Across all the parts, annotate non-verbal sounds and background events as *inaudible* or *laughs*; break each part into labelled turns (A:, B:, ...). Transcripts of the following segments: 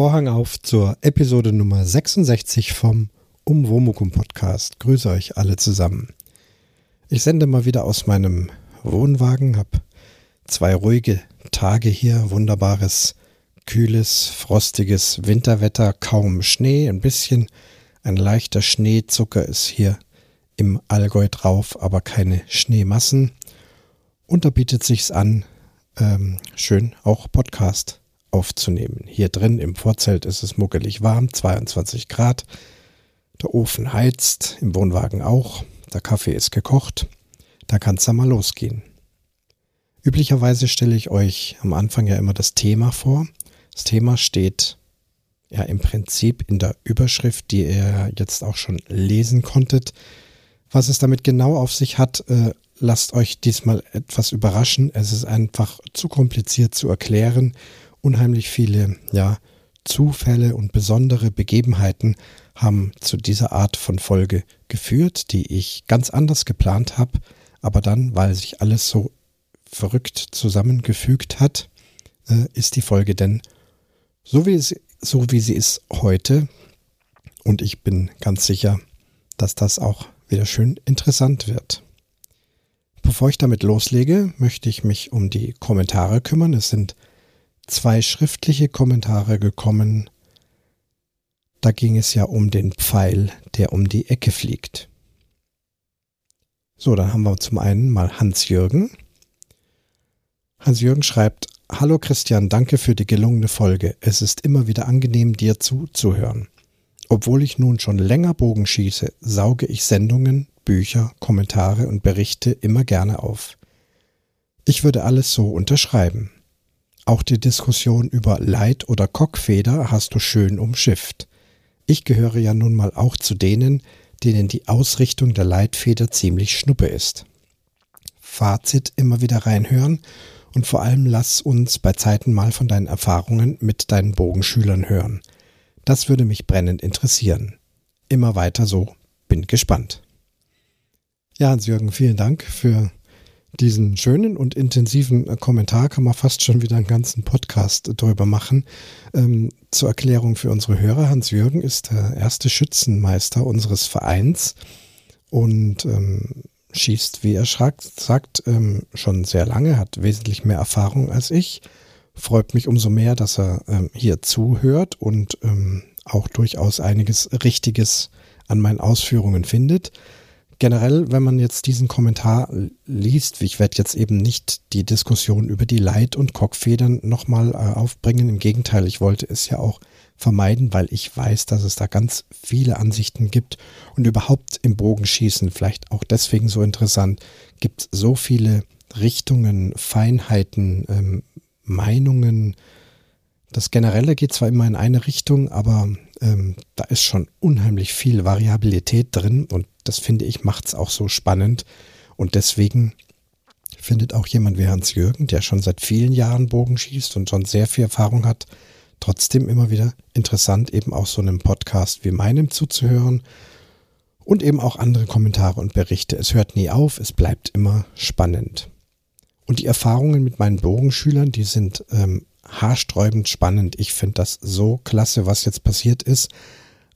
A: Vorhang auf zur Episode Nummer 66 vom Umwomukum Podcast. Grüße euch alle zusammen. Ich sende mal wieder aus meinem Wohnwagen, habe zwei ruhige Tage hier, wunderbares, kühles, frostiges Winterwetter, kaum Schnee, ein bisschen ein leichter Schneezucker ist hier im Allgäu drauf, aber keine Schneemassen. Und da bietet sich's an, ähm, schön auch Podcast aufzunehmen. Hier drin im Vorzelt ist es muckelig warm, 22 Grad. Der Ofen heizt, im Wohnwagen auch. Der Kaffee ist gekocht. Da kann es dann mal losgehen. Üblicherweise stelle ich euch am Anfang ja immer das Thema vor. Das Thema steht ja im Prinzip in der Überschrift, die ihr jetzt auch schon lesen konntet. Was es damit genau auf sich hat, äh, lasst euch diesmal etwas überraschen. Es ist einfach zu kompliziert zu erklären unheimlich viele, ja, Zufälle und besondere Begebenheiten haben zu dieser Art von Folge geführt, die ich ganz anders geplant habe, aber dann, weil sich alles so verrückt zusammengefügt hat, äh, ist die Folge denn so wie, es, so wie sie ist heute. Und ich bin ganz sicher, dass das auch wieder schön interessant wird. Bevor ich damit loslege, möchte ich mich um die Kommentare kümmern. Es sind zwei schriftliche Kommentare gekommen. Da ging es ja um den Pfeil, der um die Ecke fliegt. So, dann haben wir zum einen mal Hans-Jürgen. Hans-Jürgen schreibt, Hallo Christian, danke für die gelungene Folge. Es ist immer wieder angenehm, dir zuzuhören. Obwohl ich nun schon länger Bogen schieße, sauge ich Sendungen, Bücher, Kommentare und Berichte immer gerne auf. Ich würde alles so unterschreiben. Auch die Diskussion über Leit- oder Kockfeder hast du schön umschifft. Ich gehöre ja nun mal auch zu denen, denen die Ausrichtung der Leitfeder ziemlich schnuppe ist. Fazit immer wieder reinhören und vor allem lass uns bei Zeiten mal von deinen Erfahrungen mit deinen Bogenschülern hören. Das würde mich brennend interessieren. Immer weiter so, bin gespannt. Ja, Hans-Jürgen, vielen Dank für diesen schönen und intensiven äh, Kommentar kann man fast schon wieder einen ganzen Podcast drüber machen. Ähm, zur Erklärung für unsere Hörer, Hans-Jürgen ist der erste Schützenmeister unseres Vereins und ähm, schießt, wie er sagt, ähm, schon sehr lange, hat wesentlich mehr Erfahrung als ich. Freut mich umso mehr, dass er ähm, hier zuhört und ähm, auch durchaus einiges Richtiges an meinen Ausführungen findet generell, wenn man jetzt diesen Kommentar liest, ich werde jetzt eben nicht die Diskussion über die Leit- und Kockfedern nochmal äh, aufbringen. Im Gegenteil, ich wollte es ja auch vermeiden, weil ich weiß, dass es da ganz viele Ansichten gibt und überhaupt im Bogenschießen, vielleicht auch deswegen so interessant, gibt so viele Richtungen, Feinheiten, ähm, Meinungen. Das Generelle geht zwar immer in eine Richtung, aber ähm, da ist schon unheimlich viel Variabilität drin und das finde ich macht es auch so spannend. Und deswegen findet auch jemand wie Hans-Jürgen, der schon seit vielen Jahren Bogen schießt und schon sehr viel Erfahrung hat, trotzdem immer wieder interessant, eben auch so einem Podcast wie meinem zuzuhören und eben auch andere Kommentare und Berichte. Es hört nie auf, es bleibt immer spannend. Und die Erfahrungen mit meinen Bogenschülern, die sind ähm, haarsträubend spannend. Ich finde das so klasse, was jetzt passiert ist.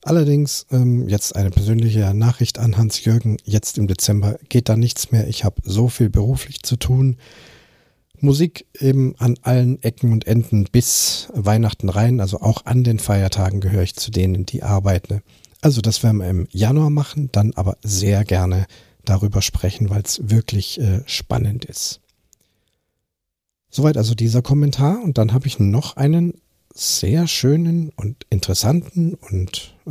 A: Allerdings ähm, jetzt eine persönliche Nachricht an Hans-Jürgen. Jetzt im Dezember geht da nichts mehr. Ich habe so viel beruflich zu tun. Musik eben an allen Ecken und Enden bis Weihnachten rein. Also auch an den Feiertagen gehöre ich zu denen, die arbeiten. Also das werden wir im Januar machen, dann aber sehr gerne darüber sprechen, weil es wirklich äh, spannend ist. Soweit also dieser Kommentar. Und dann habe ich noch einen sehr schönen und interessanten und äh,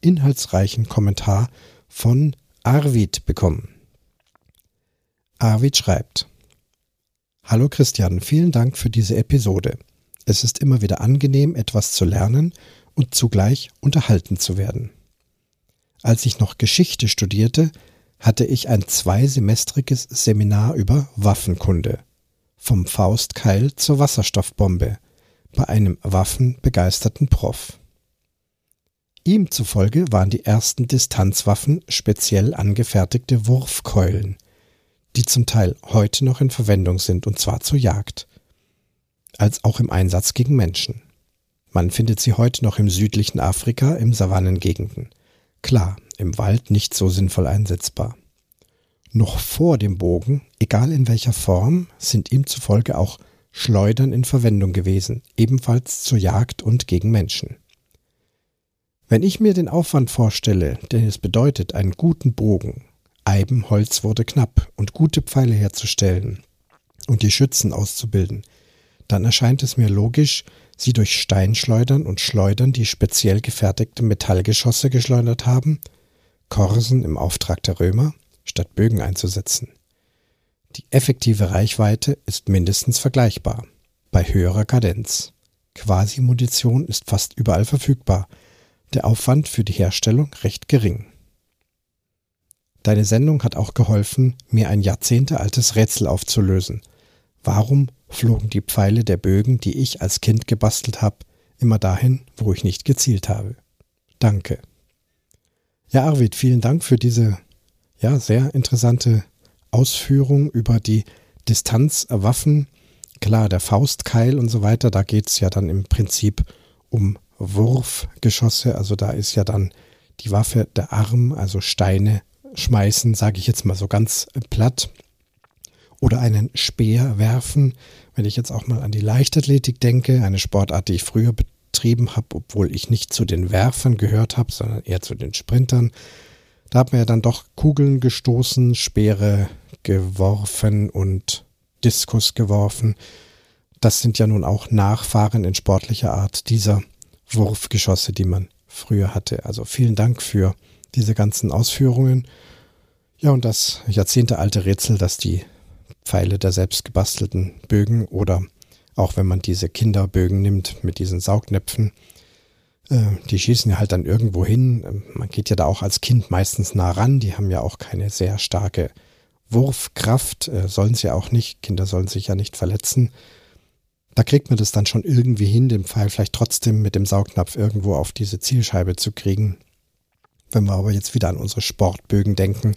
A: inhaltsreichen Kommentar von Arvid bekommen. Arvid schreibt, Hallo Christian, vielen Dank für diese Episode. Es ist immer wieder angenehm, etwas zu lernen und zugleich unterhalten zu werden. Als ich noch Geschichte studierte, hatte ich ein zweisemestriges Seminar über Waffenkunde vom Faustkeil zur Wasserstoffbombe bei einem waffenbegeisterten Prof. Ihm zufolge waren die ersten Distanzwaffen speziell angefertigte Wurfkeulen, die zum Teil heute noch in Verwendung sind und zwar zur Jagd, als auch im Einsatz gegen Menschen. Man findet sie heute noch im südlichen Afrika, im Savannengegenden. Klar, im Wald nicht so sinnvoll einsetzbar. Noch vor dem Bogen, egal in welcher Form, sind ihm zufolge auch Schleudern in Verwendung gewesen, ebenfalls zur Jagd und gegen Menschen. Wenn ich mir den Aufwand vorstelle, den es bedeutet, einen guten Bogen, Eibenholz wurde knapp, und gute Pfeile herzustellen und die Schützen auszubilden, dann erscheint es mir logisch, sie durch Steinschleudern und Schleudern, die speziell gefertigte Metallgeschosse geschleudert haben, Korsen im Auftrag der Römer, statt Bögen einzusetzen. Die effektive Reichweite ist mindestens vergleichbar, bei höherer Kadenz. Quasi-Munition ist fast überall verfügbar, der Aufwand für die Herstellung recht gering. Deine Sendung hat auch geholfen, mir ein jahrzehntealtes Rätsel aufzulösen. Warum flogen die Pfeile der Bögen, die ich als Kind gebastelt habe, immer dahin, wo ich nicht gezielt habe? Danke. Ja, Arvid, vielen Dank für diese ja, sehr interessante Ausführung über die Distanzwaffen. Klar, der Faustkeil und so weiter, da geht es ja dann im Prinzip um Wurfgeschosse. Also da ist ja dann die Waffe der Arm, also Steine schmeißen, sage ich jetzt mal so ganz platt. Oder einen Speer werfen. Wenn ich jetzt auch mal an die Leichtathletik denke, eine Sportart, die ich früher betrieben habe, obwohl ich nicht zu den Werfern gehört habe, sondern eher zu den Sprintern. Da hat man ja dann doch Kugeln gestoßen, Speere geworfen und Diskus geworfen. Das sind ja nun auch Nachfahren in sportlicher Art dieser Wurfgeschosse, die man früher hatte. Also vielen Dank für diese ganzen Ausführungen. Ja, und das jahrzehntealte Rätsel, dass die Pfeile der selbstgebastelten Bögen oder auch wenn man diese Kinderbögen nimmt mit diesen Saugnäpfen, die schießen ja halt dann irgendwo hin. Ähm, man geht ja da auch als Kind meistens nah ran. Die haben ja auch keine sehr starke Wurfkraft, äh, sollen sie ja auch nicht. Kinder sollen sich ja nicht verletzen. Da kriegt man das dann schon irgendwie hin, den Pfeil vielleicht trotzdem mit dem Saugnapf irgendwo auf diese Zielscheibe zu kriegen. Wenn wir aber jetzt wieder an unsere Sportbögen denken,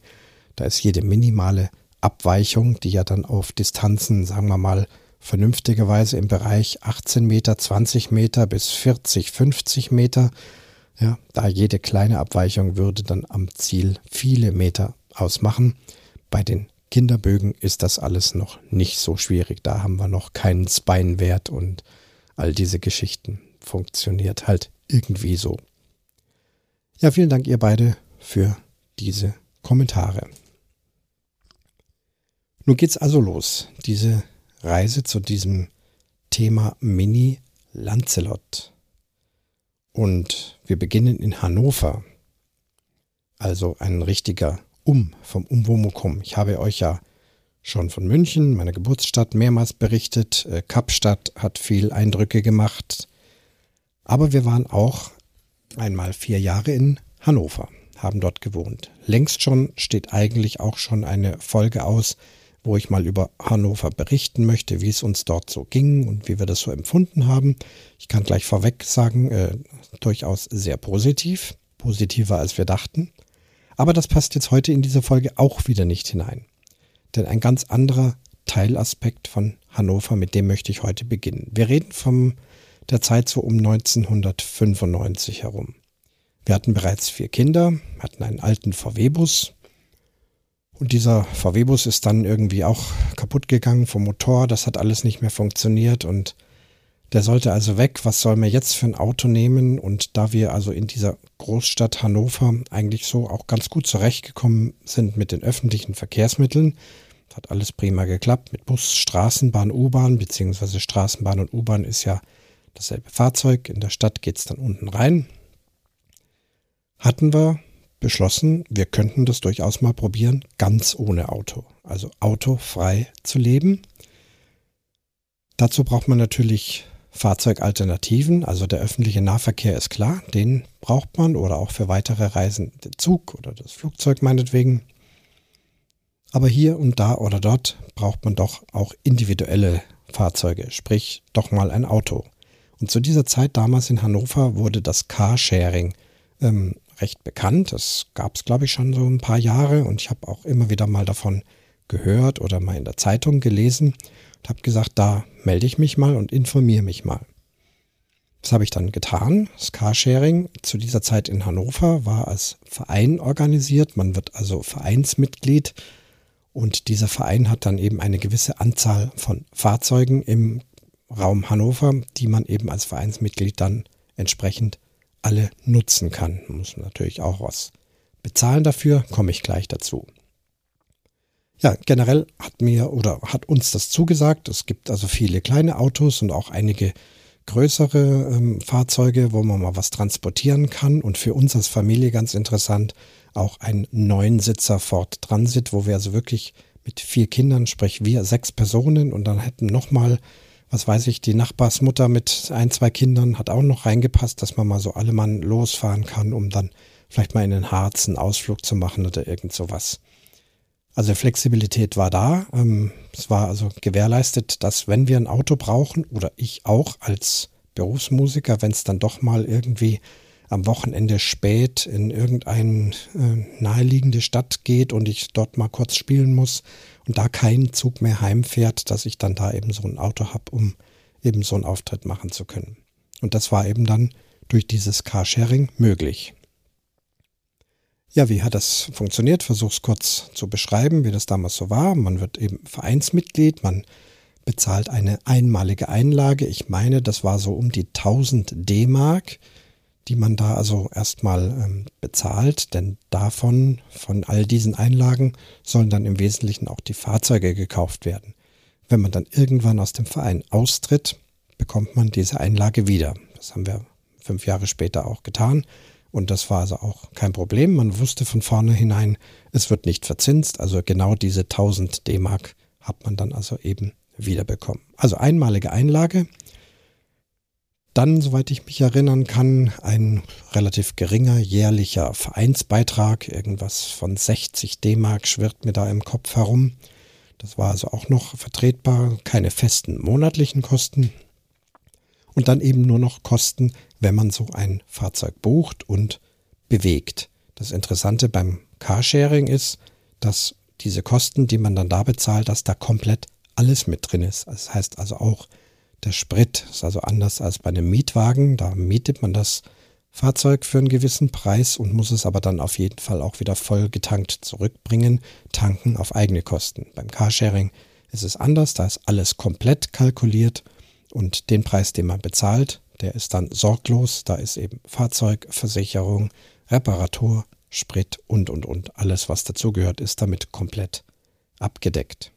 A: da ist jede minimale Abweichung, die ja dann auf Distanzen, sagen wir mal, vernünftigerweise im Bereich 18 Meter, 20 Meter bis 40, 50 Meter. Ja, da jede kleine Abweichung würde dann am Ziel viele Meter ausmachen. Bei den Kinderbögen ist das alles noch nicht so schwierig. Da haben wir noch keinen Spine-Wert und all diese Geschichten. Funktioniert halt irgendwie so. Ja, vielen Dank ihr beide für diese Kommentare. Nun geht's also los. Diese Reise zu diesem Thema Mini Lancelot. Und wir beginnen in Hannover. Also ein richtiger Um vom Umwomukum. Ich habe euch ja schon von München, meiner Geburtsstadt, mehrmals berichtet. Äh, Kapstadt hat viel Eindrücke gemacht. Aber wir waren auch einmal vier Jahre in Hannover, haben dort gewohnt. Längst schon steht eigentlich auch schon eine Folge aus, wo ich mal über Hannover berichten möchte, wie es uns dort so ging und wie wir das so empfunden haben. Ich kann gleich vorweg sagen, äh, durchaus sehr positiv, positiver als wir dachten. Aber das passt jetzt heute in diese Folge auch wieder nicht hinein. Denn ein ganz anderer Teilaspekt von Hannover, mit dem möchte ich heute beginnen. Wir reden von der Zeit so um 1995 herum. Wir hatten bereits vier Kinder, hatten einen alten VW-Bus, und dieser VW-Bus ist dann irgendwie auch kaputt gegangen vom Motor. Das hat alles nicht mehr funktioniert und der sollte also weg. Was soll man jetzt für ein Auto nehmen? Und da wir also in dieser Großstadt Hannover eigentlich so auch ganz gut zurechtgekommen sind mit den öffentlichen Verkehrsmitteln, hat alles prima geklappt mit Bus, Straßenbahn, U-Bahn, beziehungsweise Straßenbahn und U-Bahn ist ja dasselbe Fahrzeug. In der Stadt geht's dann unten rein. Hatten wir beschlossen, wir könnten das durchaus mal probieren, ganz ohne Auto. Also autofrei zu leben. Dazu braucht man natürlich Fahrzeugalternativen. Also der öffentliche Nahverkehr ist klar, den braucht man oder auch für weitere Reisen den Zug oder das Flugzeug meinetwegen. Aber hier und da oder dort braucht man doch auch individuelle Fahrzeuge, sprich doch mal ein Auto. Und zu dieser Zeit damals in Hannover wurde das Carsharing ähm, recht bekannt. Das gab es, glaube ich, schon so ein paar Jahre und ich habe auch immer wieder mal davon gehört oder mal in der Zeitung gelesen und habe gesagt, da melde ich mich mal und informiere mich mal. Das habe ich dann getan. Das Carsharing zu dieser Zeit in Hannover war als Verein organisiert. Man wird also Vereinsmitglied und dieser Verein hat dann eben eine gewisse Anzahl von Fahrzeugen im Raum Hannover, die man eben als Vereinsmitglied dann entsprechend alle nutzen kann. Man muss natürlich auch was bezahlen dafür, komme ich gleich dazu. Ja, generell hat mir oder hat uns das zugesagt. Es gibt also viele kleine Autos und auch einige größere ähm, Fahrzeuge, wo man mal was transportieren kann. Und für uns als Familie ganz interessant auch ein Neunsitzer Ford Transit, wo wir also wirklich mit vier Kindern, sprich wir sechs Personen und dann hätten nochmal, was weiß ich, die Nachbarsmutter mit ein, zwei Kindern hat auch noch reingepasst, dass man mal so alle Mann losfahren kann, um dann vielleicht mal in den Harz einen Ausflug zu machen oder irgend sowas. Also Flexibilität war da. Ähm, es war also gewährleistet, dass wenn wir ein Auto brauchen oder ich auch als Berufsmusiker, wenn es dann doch mal irgendwie am Wochenende spät in irgendeine äh, naheliegende Stadt geht und ich dort mal kurz spielen muss und da kein Zug mehr heimfährt, dass ich dann da eben so ein Auto habe, um eben so einen Auftritt machen zu können. Und das war eben dann durch dieses Carsharing möglich. Ja, wie hat das funktioniert? Versuch's kurz zu beschreiben, wie das damals so war. Man wird eben Vereinsmitglied, man bezahlt eine einmalige Einlage. Ich meine, das war so um die 1000 D-Mark, die man da also erstmal ähm, bezahlt, denn davon, von all diesen Einlagen, sollen dann im Wesentlichen auch die Fahrzeuge gekauft werden. Wenn man dann irgendwann aus dem Verein austritt, bekommt man diese Einlage wieder. Das haben wir fünf Jahre später auch getan. Und das war also auch kein Problem. Man wusste von vornherein, es wird nicht verzinst. Also genau diese 1000 D-Mark hat man dann also eben wiederbekommen. Also einmalige Einlage. Dann, soweit ich mich erinnern kann, ein relativ geringer jährlicher Vereinsbeitrag. Irgendwas von 60 D-Mark schwirrt mir da im Kopf herum. Das war also auch noch vertretbar. Keine festen monatlichen Kosten. Und dann eben nur noch Kosten, wenn man so ein Fahrzeug bucht und bewegt. Das Interessante beim Carsharing ist, dass diese Kosten, die man dann da bezahlt, dass da komplett alles mit drin ist. Das heißt also auch der Sprit ist also anders als bei einem Mietwagen. Da mietet man das Fahrzeug für einen gewissen Preis und muss es aber dann auf jeden Fall auch wieder voll getankt zurückbringen, tanken auf eigene Kosten. Beim Carsharing ist es anders, da ist alles komplett kalkuliert und den Preis, den man bezahlt, der ist dann sorglos. Da ist eben Fahrzeug, Versicherung, Reparatur, Sprit und, und, und. Alles, was dazugehört, ist damit komplett abgedeckt.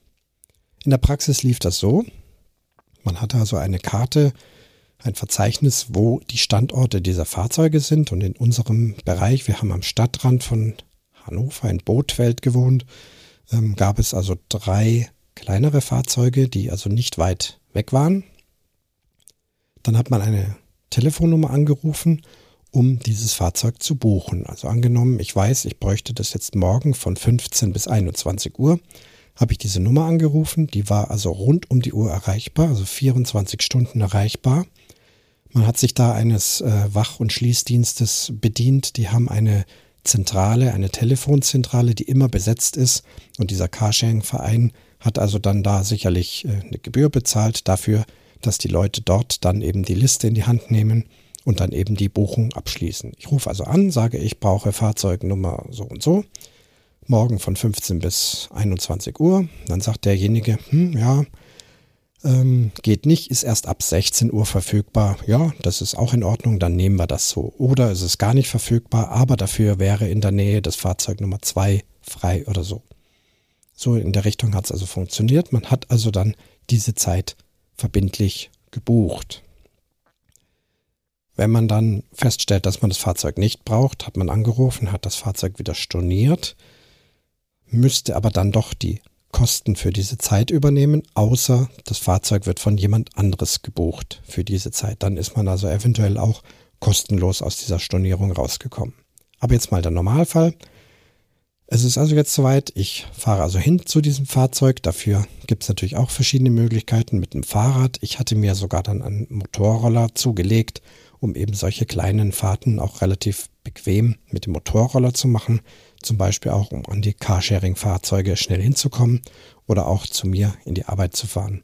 A: In der Praxis lief das so. Man hatte also eine Karte, ein Verzeichnis, wo die Standorte dieser Fahrzeuge sind. Und in unserem Bereich, wir haben am Stadtrand von Hannover in Bootfeld gewohnt, ähm, gab es also drei kleinere Fahrzeuge, die also nicht weit weg waren. Dann hat man eine Telefonnummer angerufen, um dieses Fahrzeug zu buchen. Also angenommen, ich weiß, ich bräuchte das jetzt morgen von 15 bis 21 Uhr, habe ich diese Nummer angerufen. Die war also rund um die Uhr erreichbar, also 24 Stunden erreichbar. Man hat sich da eines äh, Wach- und Schließdienstes bedient. Die haben eine Zentrale, eine Telefonzentrale, die immer besetzt ist. Und dieser Carsharing-Verein hat also dann da sicherlich äh, eine Gebühr bezahlt dafür, dass die Leute dort dann eben die Liste in die Hand nehmen und dann eben die Buchung abschließen. Ich rufe also an, sage, ich brauche Fahrzeugnummer so und so, morgen von 15 bis 21 Uhr. Dann sagt derjenige, hm, ja, ähm, geht nicht, ist erst ab 16 Uhr verfügbar. Ja, das ist auch in Ordnung, dann nehmen wir das so. Oder es ist gar nicht verfügbar, aber dafür wäre in der Nähe das Fahrzeug Nummer 2 frei oder so. So in der Richtung hat es also funktioniert. Man hat also dann diese Zeit verbindlich gebucht. Wenn man dann feststellt, dass man das Fahrzeug nicht braucht, hat man angerufen, hat das Fahrzeug wieder storniert, müsste aber dann doch die Kosten für diese Zeit übernehmen, außer das Fahrzeug wird von jemand anderes gebucht für diese Zeit. Dann ist man also eventuell auch kostenlos aus dieser Stornierung rausgekommen. Aber jetzt mal der Normalfall. Es ist also jetzt soweit. Ich fahre also hin zu diesem Fahrzeug. Dafür gibt es natürlich auch verschiedene Möglichkeiten mit dem Fahrrad. Ich hatte mir sogar dann einen Motorroller zugelegt, um eben solche kleinen Fahrten auch relativ bequem mit dem Motorroller zu machen. Zum Beispiel auch, um an die Carsharing-Fahrzeuge schnell hinzukommen oder auch zu mir in die Arbeit zu fahren.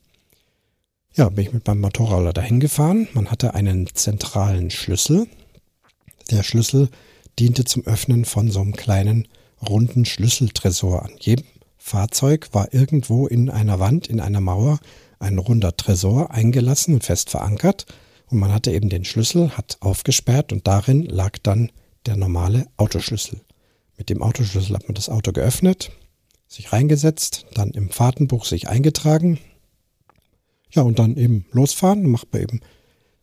A: Ja, bin ich mit meinem Motorroller dahin gefahren. Man hatte einen zentralen Schlüssel. Der Schlüssel diente zum Öffnen von so einem kleinen runden Schlüsseltresor. An jedem Fahrzeug war irgendwo in einer Wand, in einer Mauer, ein runder Tresor eingelassen und fest verankert. Und man hatte eben den Schlüssel, hat aufgesperrt und darin lag dann der normale Autoschlüssel. Mit dem Autoschlüssel hat man das Auto geöffnet, sich reingesetzt, dann im Fahrtenbuch sich eingetragen. Ja, und dann eben losfahren, macht man eben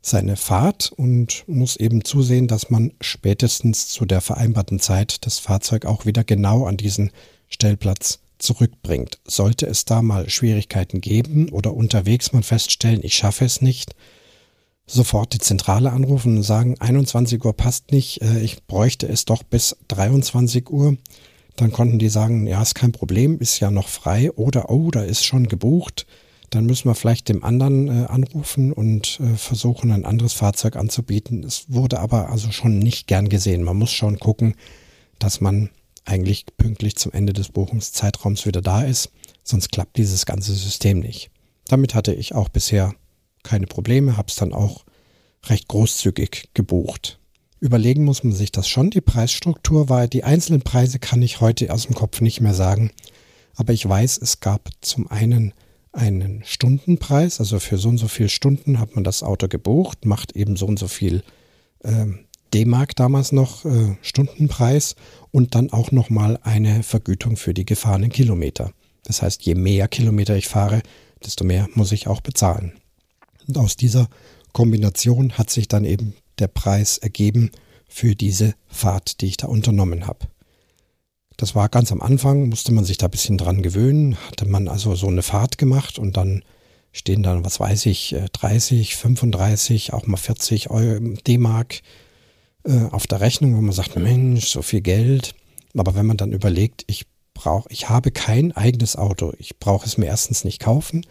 A: seine Fahrt und muss eben zusehen, dass man spätestens zu der vereinbarten Zeit das Fahrzeug auch wieder genau an diesen Stellplatz zurückbringt. Sollte es da mal Schwierigkeiten geben oder unterwegs man feststellen, ich schaffe es nicht, sofort die Zentrale anrufen und sagen, 21 Uhr passt nicht, äh, ich bräuchte es doch bis 23 Uhr. Dann konnten die sagen, ja, ist kein Problem, ist ja noch frei oder oh, da ist schon gebucht. Dann müssen wir vielleicht dem anderen äh, anrufen und äh, versuchen, ein anderes Fahrzeug anzubieten. Es wurde aber also schon nicht gern gesehen. Man muss schon gucken, dass man eigentlich pünktlich zum Ende des Buchungszeitraums wieder da ist, sonst klappt dieses ganze System nicht. Damit hatte ich auch bisher keine Probleme, habe es dann auch recht großzügig gebucht. Überlegen muss man sich das schon, die Preisstruktur, weil die einzelnen Preise kann ich heute aus dem Kopf nicht mehr sagen. Aber ich weiß, es gab zum einen einen Stundenpreis, also für so und so viele Stunden hat man das Auto gebucht, macht eben so und so viel äh, D-Mark damals noch äh, Stundenpreis und dann auch nochmal eine Vergütung für die gefahrenen Kilometer. Das heißt, je mehr Kilometer ich fahre, desto mehr muss ich auch bezahlen. Und aus dieser Kombination hat sich dann eben der Preis ergeben für diese Fahrt, die ich da unternommen habe. Das war ganz am Anfang, musste man sich da ein bisschen dran gewöhnen, hatte man also so eine Fahrt gemacht und dann stehen dann, was weiß ich, 30, 35, auch mal 40 D-Mark äh, auf der Rechnung, wo man sagt, Mensch, so viel Geld. Aber wenn man dann überlegt, ich brauche, ich habe kein eigenes Auto, ich brauche es mir erstens nicht kaufen,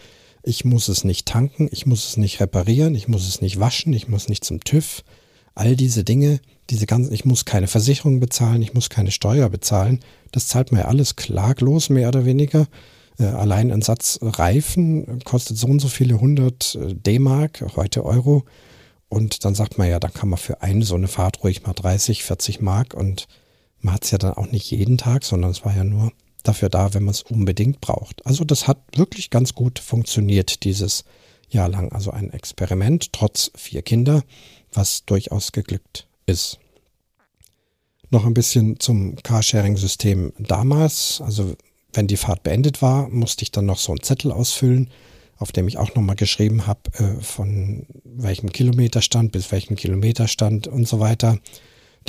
A: ich muss es nicht tanken, ich muss es nicht reparieren, ich muss es nicht waschen, ich muss nicht zum TÜV. All diese Dinge, diese ganzen, ich muss keine Versicherung bezahlen, ich muss keine Steuer bezahlen. Das zahlt man ja alles klaglos, mehr oder weniger. Äh, allein ein Satz Reifen kostet so und so viele hundert äh, D-Mark, heute Euro. Und dann sagt man ja, dann kann man für eine so eine Fahrt ruhig mal 30, 40 Mark und man hat es ja dann auch nicht jeden Tag, sondern es war ja nur dafür da, wenn man es unbedingt braucht. Also das hat wirklich ganz gut funktioniert dieses Jahr lang. Also ein Experiment trotz vier Kinder, was durchaus geglückt ist. Noch ein bisschen zum Carsharing-System damals. Also wenn die Fahrt beendet war, musste ich dann noch so einen Zettel ausfüllen, auf dem ich auch nochmal geschrieben habe, äh, von welchem Kilometerstand bis welchem Kilometerstand und so weiter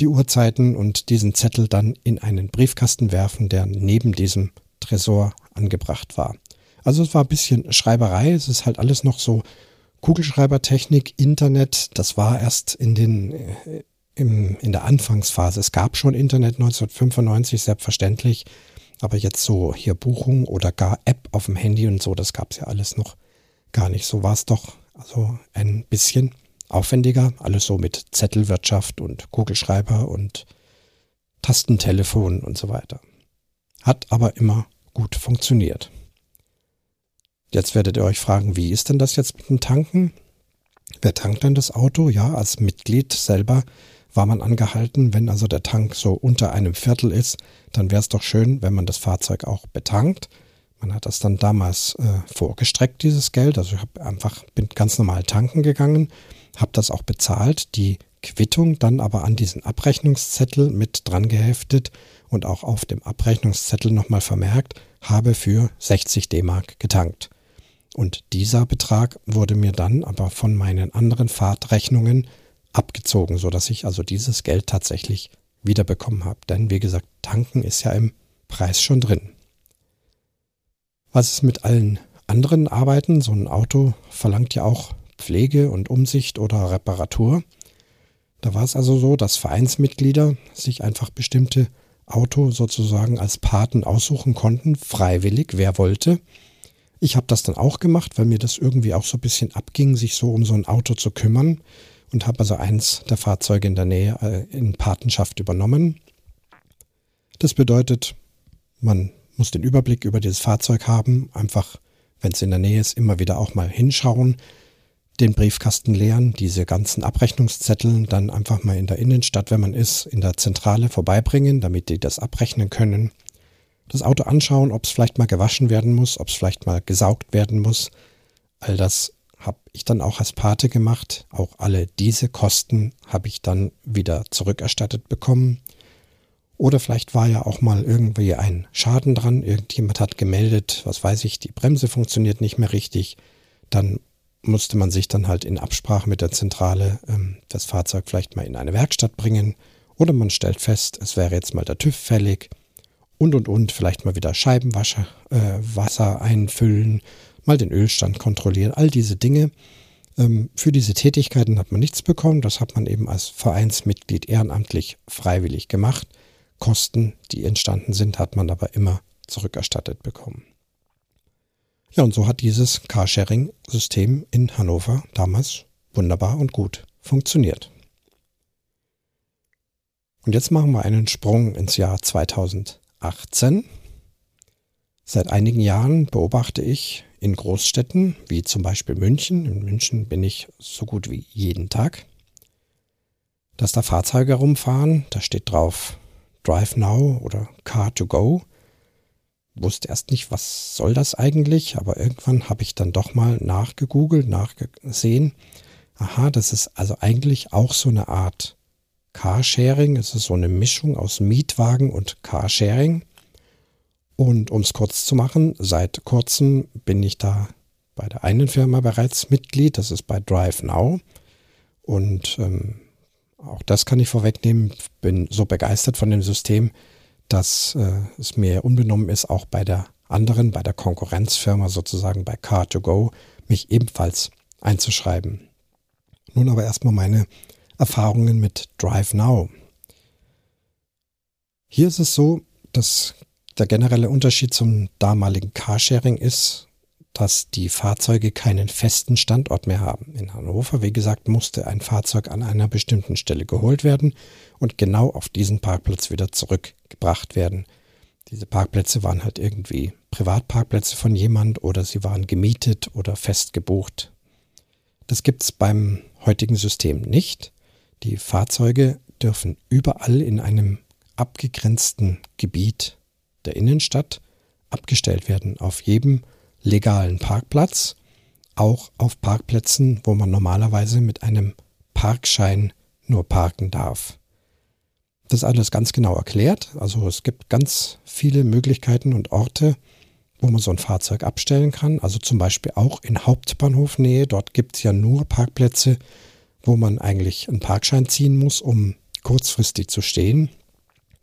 A: die Uhrzeiten und diesen Zettel dann in einen Briefkasten werfen, der neben diesem Tresor angebracht war. Also es war ein bisschen Schreiberei, es ist halt alles noch so Kugelschreibertechnik, Internet, das war erst in den äh, im, in der Anfangsphase. Es gab schon Internet 1995, selbstverständlich, aber jetzt so hier Buchung oder gar App auf dem Handy und so, das gab es ja alles noch gar nicht. So war es doch also ein bisschen aufwendiger, alles so mit Zettelwirtschaft und Kugelschreiber und Tastentelefon und so weiter. Hat aber immer gut funktioniert. Jetzt werdet ihr euch fragen, wie ist denn das jetzt mit dem Tanken? Wer tankt denn das Auto? Ja, als Mitglied selber war man angehalten, wenn also der Tank so unter einem Viertel ist, dann wäre es doch schön, wenn man das Fahrzeug auch betankt. Man hat das dann damals äh, vorgestreckt, dieses Geld. Also ich habe einfach, bin ganz normal tanken gegangen habe das auch bezahlt, die Quittung dann aber an diesen Abrechnungszettel mit dran geheftet und auch auf dem Abrechnungszettel nochmal vermerkt, habe für 60 D-Mark getankt. Und dieser Betrag wurde mir dann aber von meinen anderen Fahrtrechnungen abgezogen, sodass ich also dieses Geld tatsächlich wiederbekommen habe. Denn wie gesagt, tanken ist ja im Preis schon drin. Was ist mit allen anderen Arbeiten? So ein Auto verlangt ja auch Pflege und Umsicht oder Reparatur. Da war es also so, dass Vereinsmitglieder sich einfach bestimmte Auto sozusagen als Paten aussuchen konnten, freiwillig, wer wollte. Ich habe das dann auch gemacht, weil mir das irgendwie auch so ein bisschen abging, sich so um so ein Auto zu kümmern und habe also eins der Fahrzeuge in der Nähe äh, in Patenschaft übernommen. Das bedeutet, man muss den Überblick über dieses Fahrzeug haben, einfach, wenn es in der Nähe ist, immer wieder auch mal hinschauen, den Briefkasten leeren, diese ganzen Abrechnungszettel dann einfach mal in der Innenstadt, wenn man ist, in der Zentrale vorbeibringen, damit die das abrechnen können. Das Auto anschauen, ob es vielleicht mal gewaschen werden muss, ob es vielleicht mal gesaugt werden muss. All das habe ich dann auch als Pate gemacht. Auch alle diese Kosten habe ich dann wieder zurückerstattet bekommen. Oder vielleicht war ja auch mal irgendwie ein Schaden dran. Irgendjemand hat gemeldet, was weiß ich, die Bremse funktioniert nicht mehr richtig. Dann musste man sich dann halt in Absprache mit der Zentrale ähm, das Fahrzeug vielleicht mal in eine Werkstatt bringen. Oder man stellt fest, es wäre jetzt mal der TÜV fällig. Und und und, vielleicht mal wieder Scheibenwasser äh, Wasser einfüllen, mal den Ölstand kontrollieren, all diese Dinge. Ähm, für diese Tätigkeiten hat man nichts bekommen. Das hat man eben als Vereinsmitglied ehrenamtlich freiwillig gemacht. Kosten, die entstanden sind, hat man aber immer zurückerstattet bekommen. Ja, und so hat dieses Carsharing-System in Hannover damals wunderbar und gut funktioniert. Und jetzt machen wir einen Sprung ins Jahr 2018. Seit einigen Jahren beobachte ich in Großstädten, wie zum Beispiel München, in München bin ich so gut wie jeden Tag, dass da Fahrzeuge herumfahren, da steht drauf Drive Now oder Car to Go. Wusste erst nicht, was soll das eigentlich, aber irgendwann habe ich dann doch mal nachgegoogelt, nachgesehen. Aha, das ist also eigentlich auch so eine Art Carsharing. Es ist so eine Mischung aus Mietwagen und Carsharing. Und um es kurz zu machen, seit kurzem bin ich da bei der einen Firma bereits Mitglied, das ist bei Drive Now. Und ähm, auch das kann ich vorwegnehmen. Bin so begeistert von dem System, dass äh, es mir unbenommen ist, auch bei der anderen, bei der Konkurrenzfirma sozusagen bei Car2Go, mich ebenfalls einzuschreiben. Nun aber erstmal meine Erfahrungen mit Drive Now. Hier ist es so, dass der generelle Unterschied zum damaligen Carsharing ist, dass die Fahrzeuge keinen festen Standort mehr haben. In Hannover, wie gesagt, musste ein Fahrzeug an einer bestimmten Stelle geholt werden und genau auf diesen Parkplatz wieder zurückgebracht werden. Diese Parkplätze waren halt irgendwie Privatparkplätze von jemand oder sie waren gemietet oder fest gebucht. Das gibt's beim heutigen System nicht. Die Fahrzeuge dürfen überall in einem abgegrenzten Gebiet der Innenstadt abgestellt werden. Auf jedem legalen Parkplatz, auch auf Parkplätzen, wo man normalerweise mit einem Parkschein nur parken darf. Das alles ganz genau erklärt. Also es gibt ganz viele Möglichkeiten und Orte, wo man so ein Fahrzeug abstellen kann. Also zum Beispiel auch in Hauptbahnhofnähe. Dort gibt es ja nur Parkplätze, wo man eigentlich einen Parkschein ziehen muss, um kurzfristig zu stehen.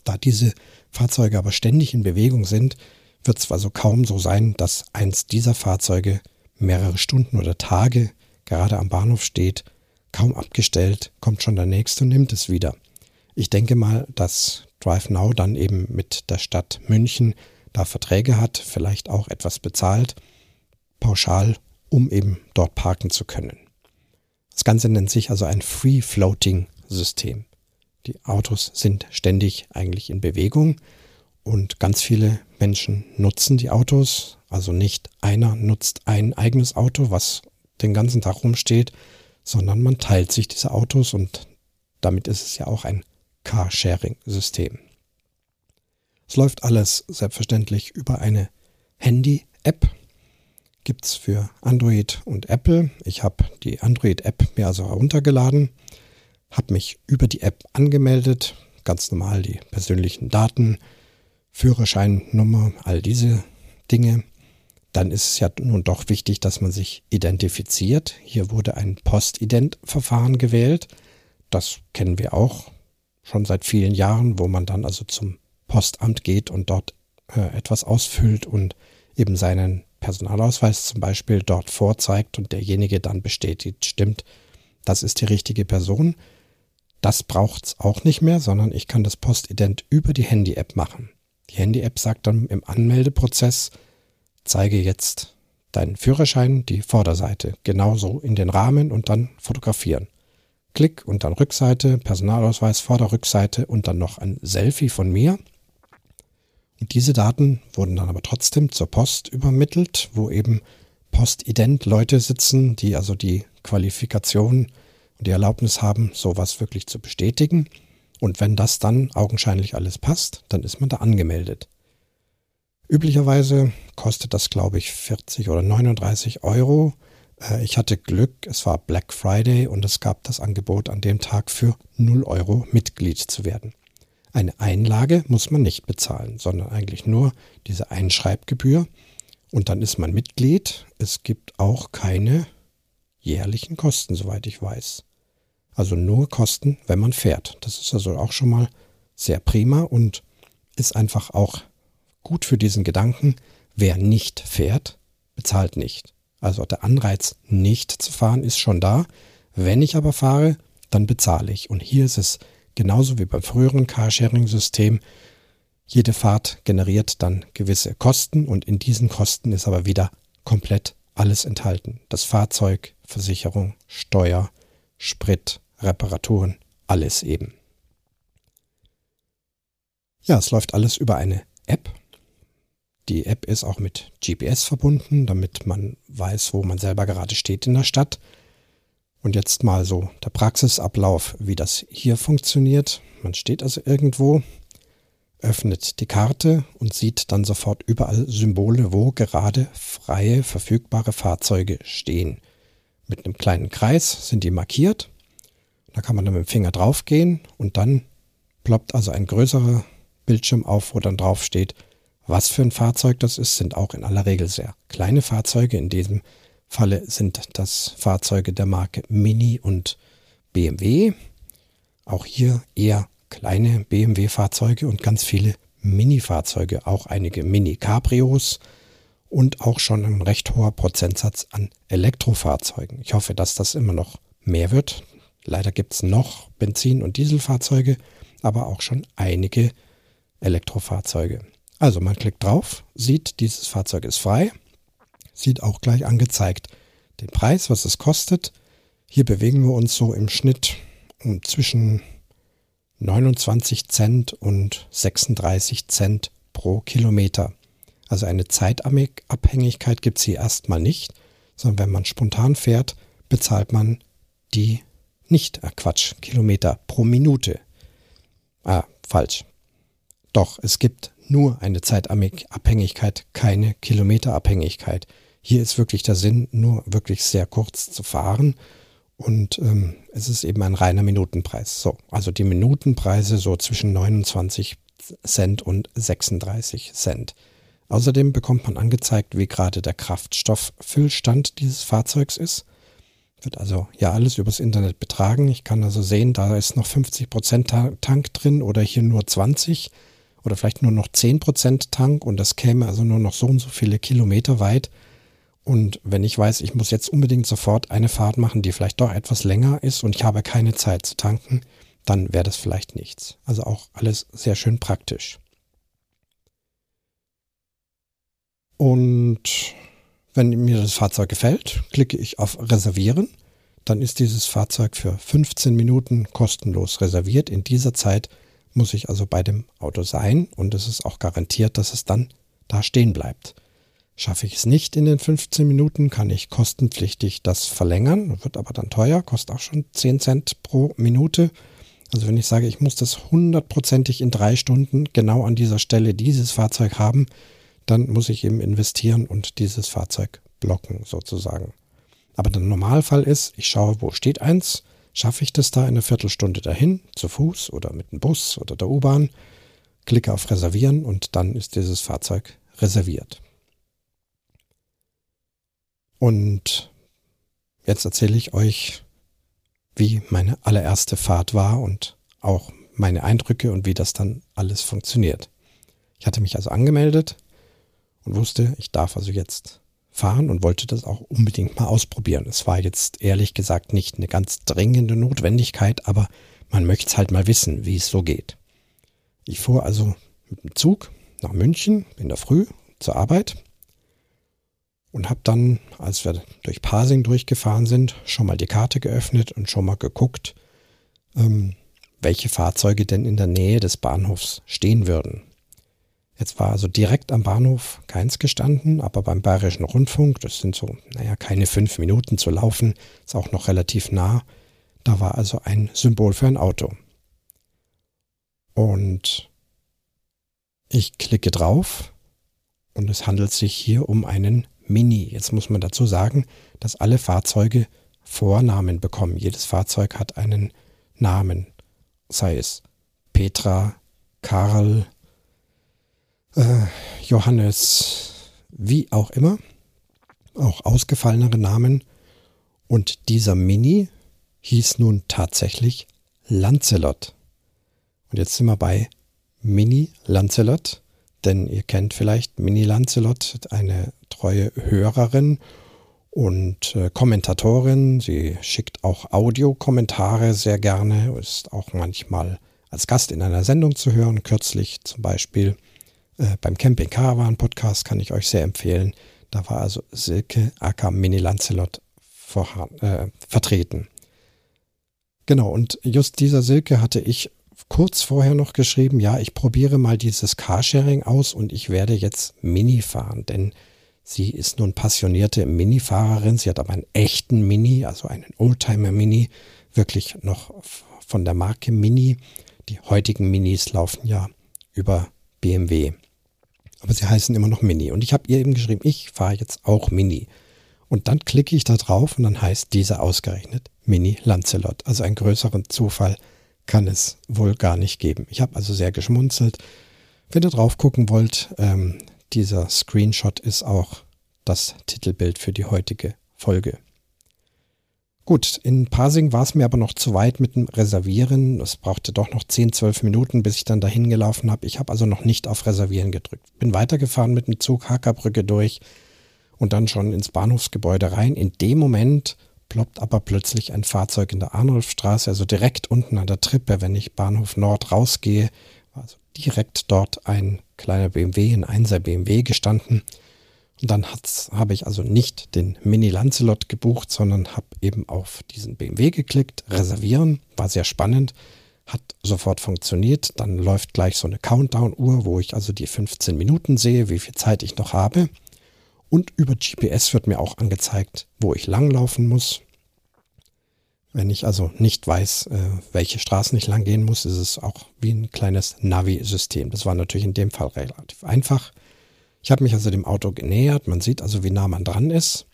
A: Da diese Fahrzeuge aber ständig in Bewegung sind, wird es also kaum so sein, dass eins dieser Fahrzeuge mehrere Stunden oder Tage gerade am Bahnhof steht, kaum abgestellt, kommt schon der nächste und nimmt es wieder. Ich denke mal, dass Drive Now dann eben mit der Stadt München da Verträge hat, vielleicht auch etwas bezahlt, pauschal, um eben dort parken zu können. Das Ganze nennt sich also ein Free-Floating-System. Die Autos sind ständig eigentlich in Bewegung und ganz viele Menschen nutzen die Autos. Also nicht einer nutzt ein eigenes Auto, was den ganzen Tag rumsteht, sondern man teilt sich diese Autos und damit ist es ja auch ein Carsharing-System. Es läuft alles selbstverständlich über eine Handy-App. Gibt es für Android und Apple. Ich habe die Android-App mir also heruntergeladen, habe mich über die App angemeldet, ganz normal die persönlichen Daten, Führerscheinnummer, all diese Dinge, dann ist es ja nun doch wichtig, dass man sich identifiziert. Hier wurde ein Postident-Verfahren gewählt. Das kennen wir auch schon seit vielen Jahren, wo man dann also zum Postamt geht und dort äh, etwas ausfüllt und eben seinen Personalausweis zum Beispiel dort vorzeigt und derjenige dann bestätigt, stimmt, das ist die richtige Person. Das braucht es auch nicht mehr, sondern ich kann das Postident über die Handy-App machen. Die Handy-App sagt dann im Anmeldeprozess, zeige jetzt deinen Führerschein, die Vorderseite, genauso in den Rahmen und dann fotografieren. Klick und dann Rückseite, Personalausweis, Vorderrückseite und dann noch ein Selfie von mir. Und diese Daten wurden dann aber trotzdem zur Post übermittelt, wo eben postident Leute sitzen, die also die Qualifikation und die Erlaubnis haben, sowas wirklich zu bestätigen. Und wenn das dann augenscheinlich alles passt, dann ist man da angemeldet. Üblicherweise kostet das, glaube ich, 40 oder 39 Euro. Äh, ich hatte Glück, es war Black Friday und es gab das Angebot an dem Tag für 0 Euro Mitglied zu werden. Eine Einlage muss man nicht bezahlen, sondern eigentlich nur diese Einschreibgebühr und dann ist man Mitglied. Es gibt auch keine jährlichen Kosten, soweit ich weiß. Also nur Kosten, wenn man fährt. Das ist also auch schon mal sehr prima und ist einfach auch gut für diesen Gedanken. Wer nicht fährt, bezahlt nicht. Also der Anreiz, nicht zu fahren, ist schon da. Wenn ich aber fahre, dann bezahle ich. Und hier ist es genauso wie beim früheren Carsharing-System. Jede Fahrt generiert dann gewisse Kosten und in diesen Kosten ist aber wieder komplett alles enthalten. Das Fahrzeug, Versicherung, Steuer, Sprit, Reparaturen, alles eben. Ja, es läuft alles über eine App. Die App ist auch mit GPS verbunden, damit man weiß, wo man selber gerade steht in der Stadt. Und jetzt mal so der Praxisablauf, wie das hier funktioniert. Man steht also irgendwo, öffnet die Karte und sieht dann sofort überall Symbole, wo gerade freie, verfügbare Fahrzeuge stehen. Mit einem kleinen Kreis sind die markiert. Da kann man dann mit dem Finger draufgehen und dann ploppt also ein größerer Bildschirm auf, wo dann drauf steht, was für ein Fahrzeug das ist, sind auch in aller Regel sehr kleine Fahrzeuge. In diesem Falle sind das Fahrzeuge der Marke Mini und BMW. Auch hier eher kleine BMW-Fahrzeuge und ganz viele Mini-Fahrzeuge, auch einige Mini-Cabrios und auch schon ein recht hoher Prozentsatz an Elektrofahrzeugen. Ich hoffe, dass das immer noch mehr wird. Leider gibt es noch Benzin- und Dieselfahrzeuge, aber auch schon einige Elektrofahrzeuge. Also man klickt drauf, sieht, dieses Fahrzeug ist frei, sieht auch gleich angezeigt den Preis, was es kostet. Hier bewegen wir uns so im Schnitt um zwischen 29 Cent und 36 Cent pro Kilometer. Also eine Zeitabhängigkeit gibt es hier erstmal nicht, sondern wenn man spontan fährt, bezahlt man die nicht, äh Quatsch, Kilometer pro Minute. Ah, falsch. Doch, es gibt nur eine Zeitabhängigkeit, keine Kilometerabhängigkeit. Hier ist wirklich der Sinn, nur wirklich sehr kurz zu fahren und ähm, es ist eben ein reiner Minutenpreis. So, also die Minutenpreise so zwischen 29 Cent und 36 Cent. Außerdem bekommt man angezeigt, wie gerade der Kraftstofffüllstand dieses Fahrzeugs ist. Wird also ja alles übers Internet betragen. Ich kann also sehen, da ist noch 50 Prozent Tank drin oder hier nur 20 oder vielleicht nur noch 10% Tank und das käme also nur noch so und so viele Kilometer weit. Und wenn ich weiß, ich muss jetzt unbedingt sofort eine Fahrt machen, die vielleicht doch etwas länger ist und ich habe keine Zeit zu tanken, dann wäre das vielleicht nichts. Also auch alles sehr schön praktisch. Und wenn mir das Fahrzeug gefällt, klicke ich auf Reservieren. Dann ist dieses Fahrzeug für 15 Minuten kostenlos reserviert. In dieser Zeit muss ich also bei dem Auto sein und es ist auch garantiert, dass es dann da stehen bleibt. Schaffe ich es nicht in den 15 Minuten, kann ich kostenpflichtig das verlängern, wird aber dann teuer, kostet auch schon 10 Cent pro Minute. Also wenn ich sage, ich muss das hundertprozentig in drei Stunden genau an dieser Stelle dieses Fahrzeug haben, dann muss ich eben investieren und dieses Fahrzeug blocken sozusagen. Aber der Normalfall ist, ich schaue, wo steht eins, schaffe ich das da in einer Viertelstunde dahin, zu Fuß oder mit dem Bus oder der U-Bahn, klicke auf Reservieren und dann ist dieses Fahrzeug reserviert. Und jetzt erzähle ich euch, wie meine allererste Fahrt war und auch meine Eindrücke und wie das dann alles funktioniert. Ich hatte mich also angemeldet und wusste, ich darf also jetzt fahren und wollte das auch unbedingt mal ausprobieren. Es war jetzt ehrlich gesagt nicht eine ganz dringende Notwendigkeit, aber man möchte es halt mal wissen, wie es so geht. Ich fuhr also mit dem Zug nach München in der Früh zur Arbeit und habe dann, als wir durch Pasing durchgefahren sind, schon mal die Karte geöffnet und schon mal geguckt, ähm, welche Fahrzeuge denn in der Nähe des Bahnhofs stehen würden. Jetzt war also direkt am Bahnhof keins gestanden, aber beim Bayerischen Rundfunk, das sind so, naja, keine fünf Minuten zu laufen, ist auch noch relativ nah, da war also ein Symbol für ein Auto. Und ich klicke drauf und es handelt sich hier um einen Mini. Jetzt muss man dazu sagen, dass alle Fahrzeuge Vornamen bekommen. Jedes Fahrzeug hat einen Namen, sei es Petra, Karl, äh, Johannes, wie auch immer, auch ausgefallenere Namen. Und dieser Mini hieß nun tatsächlich Lancelot. Und jetzt sind wir bei Mini Lancelot, denn ihr kennt vielleicht Mini Lancelot, eine treue Hörerin und äh, Kommentatorin. Sie schickt auch Audiokommentare sehr gerne, ist auch manchmal als Gast in einer Sendung zu hören. Kürzlich zum Beispiel äh, beim Camping Caravan Podcast kann ich euch sehr empfehlen. Da war also Silke Acker Mini Lancelot äh, vertreten. Genau, und just dieser Silke hatte ich kurz vorher noch geschrieben, ja, ich probiere mal dieses Carsharing aus und ich werde jetzt Mini fahren, denn sie ist nun passionierte Mini-Fahrerin. Sie hat aber einen echten Mini, also einen Oldtimer Mini, wirklich noch von der Marke Mini. Die heutigen Minis laufen ja über BMW. Aber sie heißen immer noch Mini. Und ich habe ihr eben geschrieben, ich fahre jetzt auch Mini. Und dann klicke ich da drauf und dann heißt dieser ausgerechnet Mini Lancelot. Also einen größeren Zufall kann es wohl gar nicht geben. Ich habe also sehr geschmunzelt. Wenn ihr drauf gucken wollt, ähm, dieser Screenshot ist auch das Titelbild für die heutige Folge. Gut, in Parsing war es mir aber noch zu weit mit dem Reservieren. Es brauchte doch noch 10, 12 Minuten, bis ich dann dahin gelaufen habe. Ich habe also noch nicht auf Reservieren gedrückt. Bin weitergefahren mit dem Zug Hackerbrücke durch und dann schon ins Bahnhofsgebäude rein. In dem Moment ploppt aber plötzlich ein Fahrzeug in der Arnulfstraße, also direkt unten an der Trippe, wenn ich Bahnhof Nord rausgehe, also direkt dort ein kleiner BMW, ein 1er BMW gestanden. Dann habe ich also nicht den Mini Lancelot gebucht, sondern habe eben auf diesen BMW geklickt, reservieren, war sehr spannend, hat sofort funktioniert. Dann läuft gleich so eine Countdown-Uhr, wo ich also die 15 Minuten sehe, wie viel Zeit ich noch habe. Und über GPS wird mir auch angezeigt, wo ich langlaufen muss. Wenn ich also nicht weiß, äh, welche Straßen ich lang gehen muss, ist es auch wie ein kleines Navi-System. Das war natürlich in dem Fall relativ einfach. Ich habe mich also dem Auto genähert. Man sieht also, wie nah man dran ist.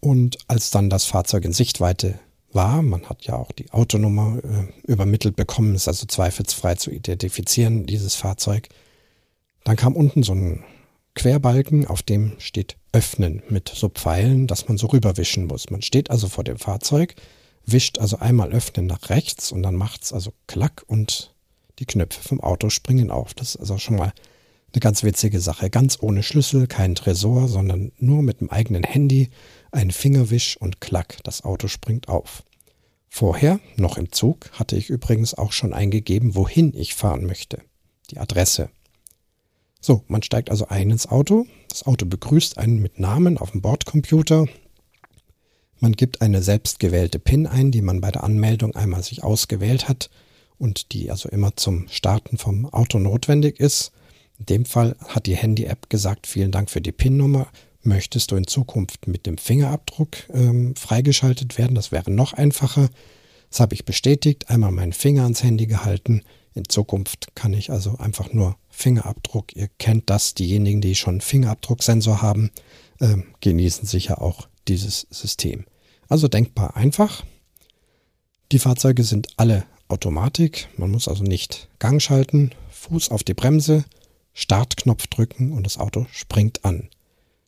A: Und als dann das Fahrzeug in Sichtweite war, man hat ja auch die Autonummer äh, übermittelt bekommen, ist also zweifelsfrei zu identifizieren, dieses Fahrzeug. Dann kam unten so ein Querbalken, auf dem steht Öffnen mit so Pfeilen, dass man so rüberwischen muss. Man steht also vor dem Fahrzeug, wischt also einmal Öffnen nach rechts und dann macht's also Klack und die Knöpfe vom Auto springen auf. Das ist also schon mal eine ganz witzige Sache. Ganz ohne Schlüssel, kein Tresor, sondern nur mit dem eigenen Handy, ein Fingerwisch und klack, das Auto springt auf. Vorher, noch im Zug, hatte ich übrigens auch schon eingegeben, wohin ich fahren möchte. Die Adresse. So, man steigt also ein ins Auto. Das Auto begrüßt einen mit Namen auf dem Bordcomputer. Man gibt eine selbstgewählte PIN ein, die man bei der Anmeldung einmal sich ausgewählt hat und die also immer zum Starten vom Auto notwendig ist. In dem Fall hat die Handy-App gesagt, vielen Dank für die PIN-Nummer. Möchtest du in Zukunft mit dem Fingerabdruck ähm, freigeschaltet werden? Das wäre noch einfacher. Das habe ich bestätigt, einmal meinen Finger ans Handy gehalten. In Zukunft kann ich also einfach nur Fingerabdruck. Ihr kennt das, diejenigen, die schon Fingerabdrucksensor haben, äh, genießen sicher auch dieses System. Also denkbar einfach. Die Fahrzeuge sind alle Automatik. Man muss also nicht Gang schalten, Fuß auf die Bremse, Startknopf drücken und das Auto springt an.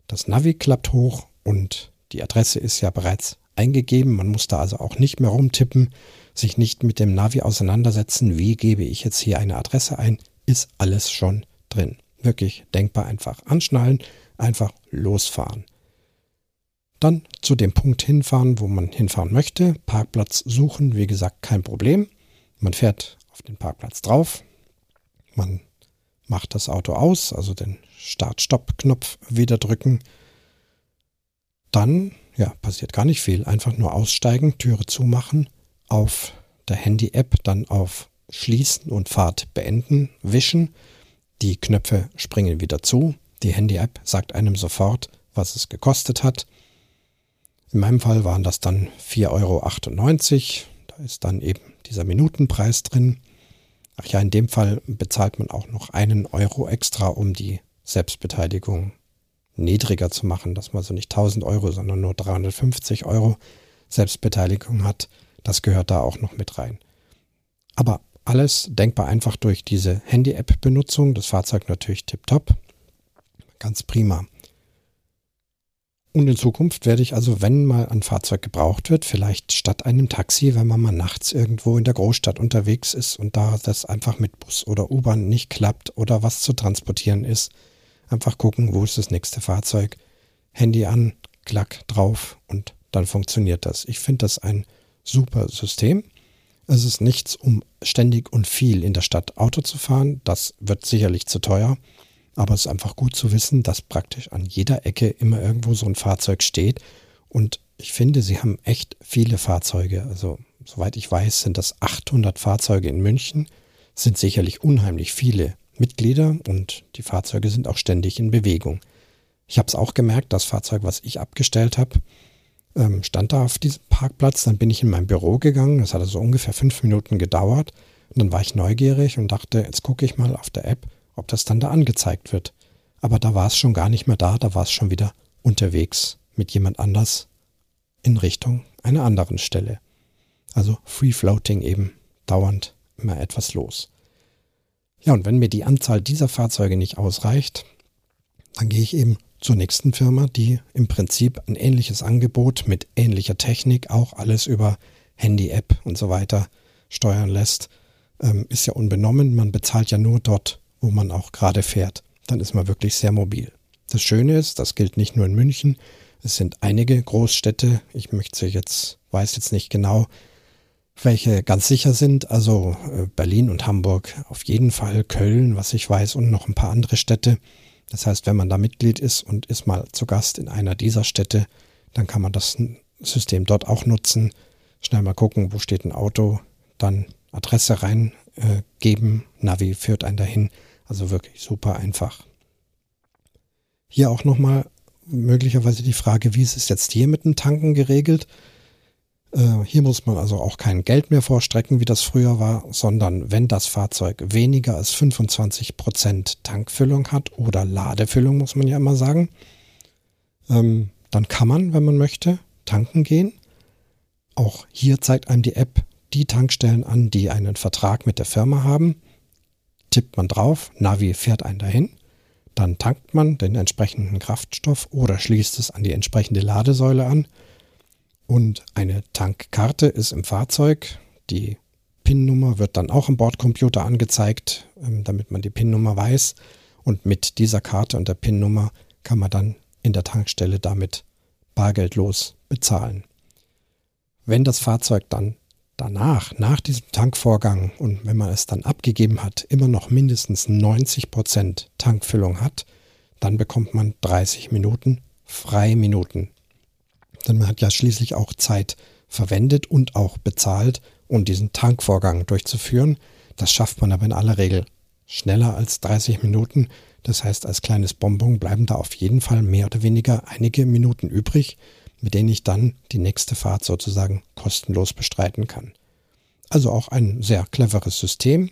A: Das Navi klappt hoch und die Adresse ist ja bereits eingegeben. Man muss da also auch nicht mehr rumtippen, sich nicht mit dem Navi auseinandersetzen. Wie gebe ich jetzt hier eine Adresse ein? Ist alles schon drin. Wirklich denkbar einfach anschnallen, einfach losfahren. Dann zu dem Punkt hinfahren, wo man hinfahren möchte. Parkplatz suchen, wie gesagt, kein Problem. Man fährt auf den Parkplatz drauf. Man macht das Auto aus, also den Start-Stopp-Knopf wieder drücken. Dann, ja, passiert gar nicht viel. Einfach nur aussteigen, Türe zumachen, auf der Handy-App dann auf Schließen und Fahrt beenden, wischen. Die Knöpfe springen wieder zu. Die Handy-App sagt einem sofort, was es gekostet hat. In meinem Fall waren das dann 4,98 Euro. Da ist dann eben dieser Minutenpreis drin. Ach ja, in dem Fall bezahlt man auch noch einen Euro extra, um die Selbstbeteiligung niedriger zu machen, dass man so nicht 1000 Euro, sondern nur 350 Euro Selbstbeteiligung hat. Das gehört da auch noch mit rein. Aber alles denkbar einfach durch diese Handy-App-Benutzung. Das Fahrzeug natürlich tiptop. Ganz prima. Und in Zukunft werde ich also, wenn mal ein Fahrzeug gebraucht wird, vielleicht statt einem Taxi, wenn man mal nachts irgendwo in der Großstadt unterwegs ist und da das einfach mit Bus oder U-Bahn nicht klappt oder was zu transportieren ist, einfach gucken, wo ist das nächste Fahrzeug, Handy an, Klack drauf und dann funktioniert das. Ich finde das ein super System. Es ist nichts, um ständig und viel in der Stadt Auto zu fahren. Das wird sicherlich zu teuer. Aber es ist einfach gut zu wissen, dass praktisch an jeder Ecke immer irgendwo so ein Fahrzeug steht. Und ich finde, sie haben echt viele Fahrzeuge. Also, soweit ich weiß, sind das 800 Fahrzeuge in München. Sind sicherlich unheimlich viele Mitglieder und die Fahrzeuge sind auch ständig in Bewegung. Ich habe es auch gemerkt, das Fahrzeug, was ich abgestellt habe, ähm, stand da auf diesem Parkplatz. Dann bin ich in mein Büro gegangen. Das hat also ungefähr fünf Minuten gedauert. Und dann war ich neugierig und dachte, jetzt gucke ich mal auf der App, ob das dann da angezeigt wird. Aber da war es schon gar nicht mehr da, da war es schon wieder unterwegs mit jemand anders in Richtung einer anderen Stelle. Also Free Floating eben dauernd immer etwas los. Ja, und wenn mir die Anzahl dieser Fahrzeuge nicht ausreicht, dann gehe ich eben zur nächsten Firma, die im Prinzip ein ähnliches Angebot mit ähnlicher Technik, auch alles über Handy-App und so weiter steuern lässt. Ähm, ist ja unbenommen, man bezahlt ja nur dort wo man auch gerade fährt. Dann ist man wirklich sehr mobil. Das Schöne ist, das gilt nicht nur in München, es sind einige Großstädte. Ich möchte jetzt, weiß jetzt nicht genau, welche ganz sicher sind. Also äh, Berlin und Hamburg auf jeden Fall, Köln, was ich weiß, und noch ein paar andere Städte. Das heißt, wenn man da Mitglied ist und ist mal zu Gast in einer dieser Städte, dann kann man das System dort auch nutzen. Schnell mal gucken, wo steht ein Auto, dann Adresse reingeben, äh, Navi führt einen dahin also wirklich super einfach. Hier auch nochmal möglicherweise die Frage, wie ist es jetzt hier mit dem Tanken geregelt? Äh, hier muss man also auch kein Geld mehr vorstrecken, wie das früher war, sondern wenn das Fahrzeug weniger als 25 Prozent Tankfüllung hat oder Ladefüllung, muss man ja immer sagen, ähm, dann kann man, wenn man möchte, tanken gehen. Auch hier zeigt einem die App die Tankstellen an, die einen Vertrag mit der Firma haben tippt man drauf, Navi fährt einen dahin, dann tankt man den entsprechenden Kraftstoff oder schließt es an die entsprechende Ladesäule an und eine Tankkarte ist im Fahrzeug. Die PIN-Nummer wird dann auch im Bordcomputer angezeigt, ähm, damit man die PIN-Nummer weiß. Und mit dieser Karte und der PIN-Nummer kann man dann in der Tankstelle damit bargeldlos bezahlen. Wenn das Fahrzeug dann danach, nach diesem Tankvorgang und wenn man es dann abgegeben hat, immer noch mindestens 90 Prozent Tankfüllung hat, dann bekommt man 30 Minuten Freiminuten. Denn man hat ja schließlich auch Zeit verwendet und auch bezahlt, um diesen Tankvorgang durchzuführen. Das schafft man aber in aller Regel schneller als 30 Minuten. Das heißt, als kleines Bonbon bleiben da auf jeden Fall mehr oder weniger einige Minuten übrig, mit denen ich dann die nächste Fahrt sozusagen kostenlos bestreiten kann. Also auch ein sehr cleveres System.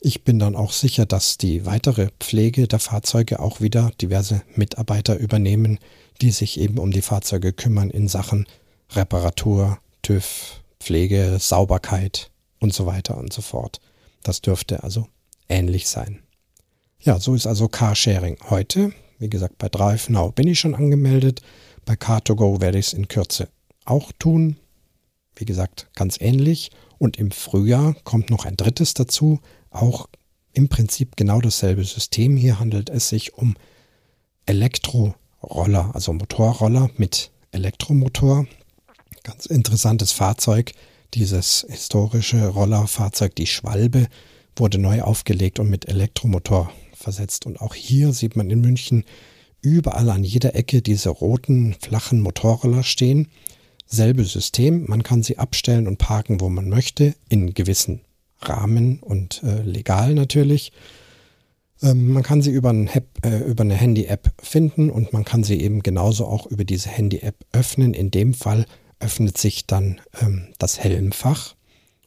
A: Ich bin dann auch sicher, dass die weitere Pflege der Fahrzeuge auch wieder diverse Mitarbeiter übernehmen, die sich eben um die Fahrzeuge kümmern in Sachen Reparatur, TÜV, Pflege, Sauberkeit und so weiter und so fort. Das dürfte also ähnlich sein. Ja, so ist also Carsharing heute. Wie gesagt, bei Drive Now bin ich schon angemeldet. Bei Car2Go werde ich es in Kürze auch tun. Wie gesagt, ganz ähnlich. Und im Frühjahr kommt noch ein drittes dazu. Auch im Prinzip genau dasselbe System. Hier handelt es sich um Elektroroller, also Motorroller mit Elektromotor. Ganz interessantes Fahrzeug. Dieses historische Rollerfahrzeug, die Schwalbe, wurde neu aufgelegt und mit Elektromotor versetzt. Und auch hier sieht man in München überall an jeder Ecke diese roten, flachen Motorroller stehen. Selbe System, man kann sie abstellen und parken, wo man möchte, in gewissen Rahmen und äh, legal natürlich. Ähm, man kann sie über, ein äh, über eine Handy-App finden und man kann sie eben genauso auch über diese Handy-App öffnen. In dem Fall öffnet sich dann ähm, das Helmfach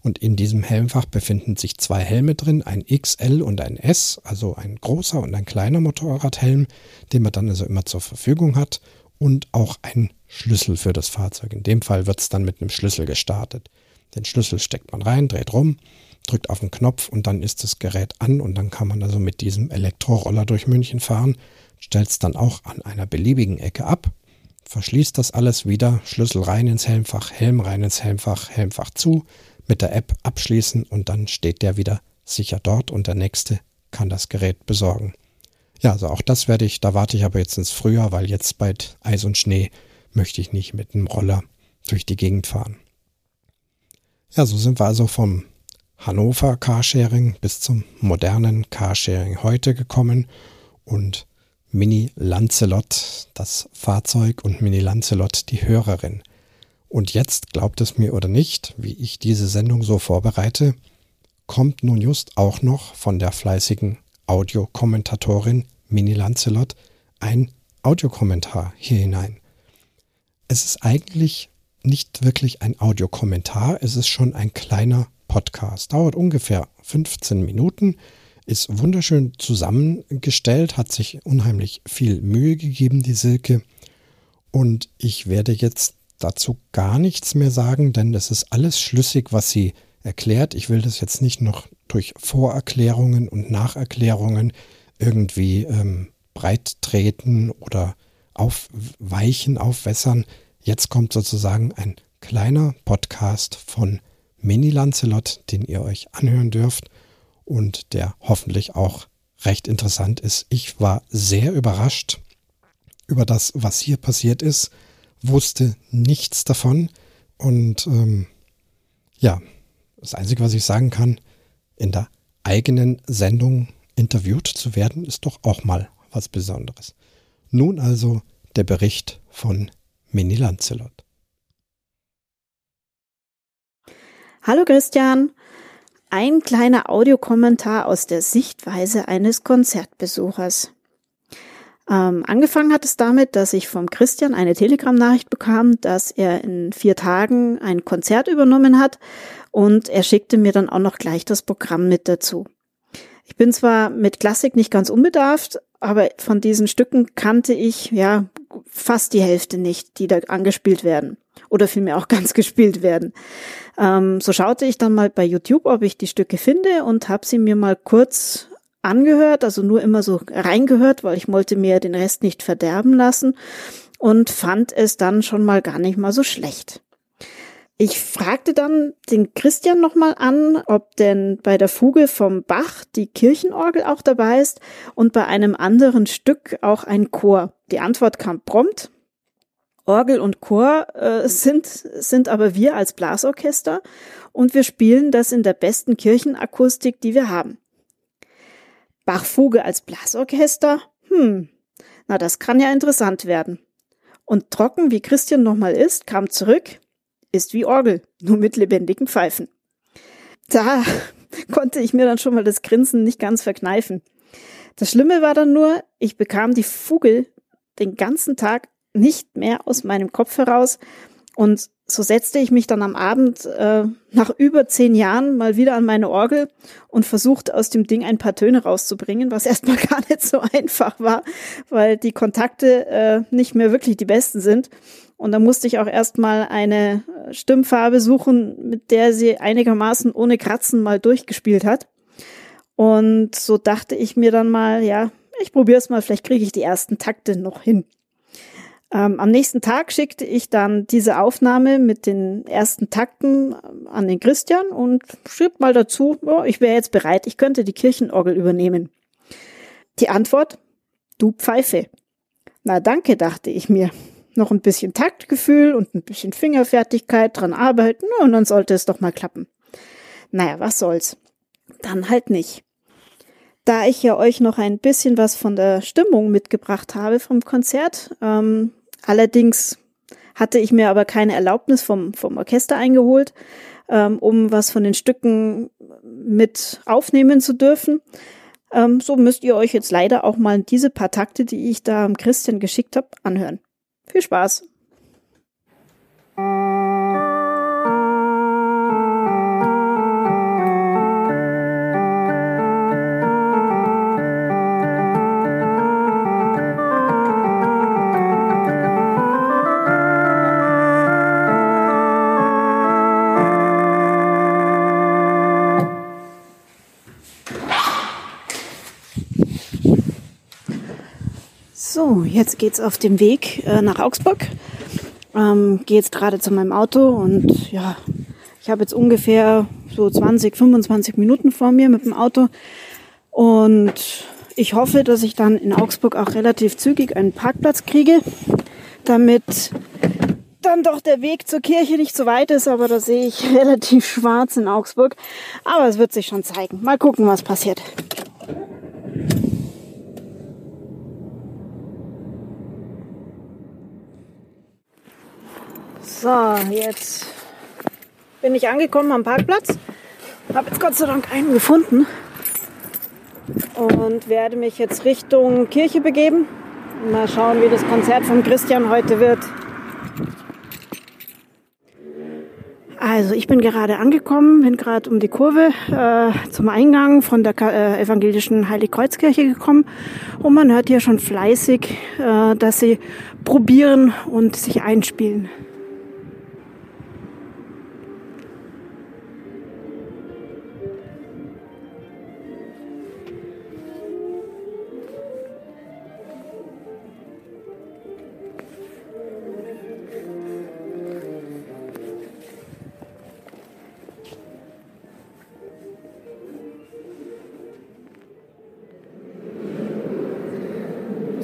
A: und in diesem Helmfach befinden sich zwei Helme drin, ein XL und ein S, also ein großer und ein kleiner Motorradhelm, den man dann also immer zur Verfügung hat und auch ein Schlüssel für das Fahrzeug. In dem Fall wird es dann mit einem Schlüssel gestartet. Den Schlüssel steckt man rein, dreht rum, drückt auf den Knopf und dann ist das Gerät an und dann kann man also mit diesem Elektroroller durch München fahren, stellt es dann auch an einer beliebigen Ecke ab, verschließt das alles wieder, Schlüssel rein ins Helmfach, Helm rein ins Helmfach, Helmfach zu, mit der App abschließen und dann steht der wieder sicher dort und der nächste kann das Gerät besorgen. Ja, also auch das werde ich, da warte ich aber jetzt ins Frühjahr, weil jetzt bei Eis und Schnee möchte ich nicht mit einem Roller durch die Gegend fahren. Ja, so sind wir also vom Hannover Carsharing bis zum modernen Carsharing heute gekommen und Mini Lancelot das Fahrzeug und Mini Lancelot die Hörerin. Und jetzt, glaubt es mir oder nicht, wie ich diese Sendung so vorbereite, kommt nun just auch noch von der fleißigen Audiokommentatorin Mini Lancelot ein Audiokommentar hier hinein. Es ist eigentlich nicht wirklich ein Audiokommentar, es ist schon ein kleiner Podcast. Dauert ungefähr 15 Minuten, ist wunderschön zusammengestellt, hat sich unheimlich viel Mühe gegeben, die Silke. Und ich werde jetzt dazu gar nichts mehr sagen, denn es ist alles schlüssig, was sie erklärt. Ich will das jetzt nicht noch durch Vorerklärungen und Nacherklärungen irgendwie ähm, breit treten oder aufweichen, aufwässern. Jetzt kommt sozusagen ein kleiner Podcast von Mini Lancelot, den ihr euch anhören dürft und der hoffentlich auch recht interessant ist. Ich war sehr überrascht über das, was hier passiert ist, wusste nichts davon und ähm, ja, das Einzige, was ich sagen kann, in der eigenen Sendung interviewt zu werden, ist doch auch mal was Besonderes. Nun also der Bericht von Mini Lancelot.
B: Hallo Christian. Ein kleiner Audiokommentar aus der Sichtweise eines Konzertbesuchers. Ähm, angefangen hat es damit, dass ich vom Christian eine Telegram-Nachricht bekam, dass er in vier Tagen ein Konzert übernommen hat und er schickte mir dann auch noch gleich das Programm mit dazu. Ich bin zwar mit Klassik nicht ganz unbedarft, aber von diesen Stücken kannte ich ja fast die Hälfte nicht, die da angespielt werden oder vielmehr auch *laughs* ganz gespielt werden. Ähm, so schaute ich dann mal bei YouTube, ob ich die Stücke finde und habe sie mir mal kurz angehört, also nur immer so reingehört, weil ich wollte mir den Rest nicht verderben lassen und fand es dann schon mal gar nicht mal so schlecht. Ich fragte dann den Christian nochmal an, ob denn bei der Fuge vom Bach die Kirchenorgel auch dabei ist und bei einem anderen Stück auch ein Chor. Die Antwort kam prompt. Orgel und Chor äh, sind, sind aber wir als Blasorchester und wir spielen das in der besten Kirchenakustik, die wir haben. Bachfuge als Blasorchester? Hm, na das kann ja interessant werden. Und trocken, wie Christian nochmal ist, kam zurück, ist wie Orgel, nur mit lebendigen Pfeifen. Da *laughs* konnte ich mir dann schon mal das Grinsen nicht ganz verkneifen. Das Schlimme war dann nur, ich bekam die Fuge den ganzen Tag nicht mehr aus meinem Kopf heraus. Und so setzte ich mich dann am Abend äh, nach über zehn Jahren mal wieder an meine Orgel und versuchte aus dem Ding ein paar Töne rauszubringen, was *laughs* erstmal gar nicht so einfach war, weil die Kontakte äh, nicht mehr wirklich die besten sind. Und da musste ich auch erstmal eine Stimmfarbe suchen, mit der sie einigermaßen ohne Kratzen mal durchgespielt hat. Und so dachte ich mir dann mal, ja, ich probiere es mal, vielleicht kriege ich die ersten Takte noch hin. Ähm, am nächsten Tag schickte ich dann diese Aufnahme mit den ersten Takten ähm, an den Christian und schrieb mal dazu, oh, ich wäre jetzt bereit, ich könnte die Kirchenorgel übernehmen. Die Antwort, du Pfeife. Na danke, dachte ich mir. Noch ein bisschen Taktgefühl und ein bisschen Fingerfertigkeit dran arbeiten und dann sollte es doch mal klappen. Naja, was soll's. Dann halt nicht. Da ich ja euch noch ein bisschen was von der Stimmung mitgebracht habe vom Konzert, ähm, Allerdings hatte ich mir aber keine Erlaubnis vom, vom Orchester eingeholt, ähm, um was von den Stücken mit aufnehmen zu dürfen. Ähm, so müsst ihr euch jetzt leider auch mal diese paar Takte, die ich da Christian geschickt habe, anhören. Viel Spaß! So, jetzt geht's auf dem Weg äh, nach Augsburg. Ähm, Gehe jetzt gerade zu meinem Auto und ja, ich habe jetzt ungefähr so 20, 25 Minuten vor mir mit dem Auto und ich hoffe, dass ich dann in Augsburg auch relativ zügig einen Parkplatz kriege, damit dann doch der Weg zur Kirche nicht so weit ist, aber da sehe ich *laughs* relativ schwarz in Augsburg. Aber es wird sich schon zeigen. Mal gucken, was passiert. So, jetzt bin ich angekommen am Parkplatz. Habe jetzt Gott sei Dank einen gefunden und werde mich jetzt Richtung Kirche begeben. Mal schauen, wie das Konzert von Christian heute wird. Also ich bin gerade angekommen, bin gerade um die Kurve äh, zum Eingang von der äh, evangelischen Heiligkreuzkirche gekommen und man hört hier schon fleißig, äh, dass sie probieren und sich einspielen.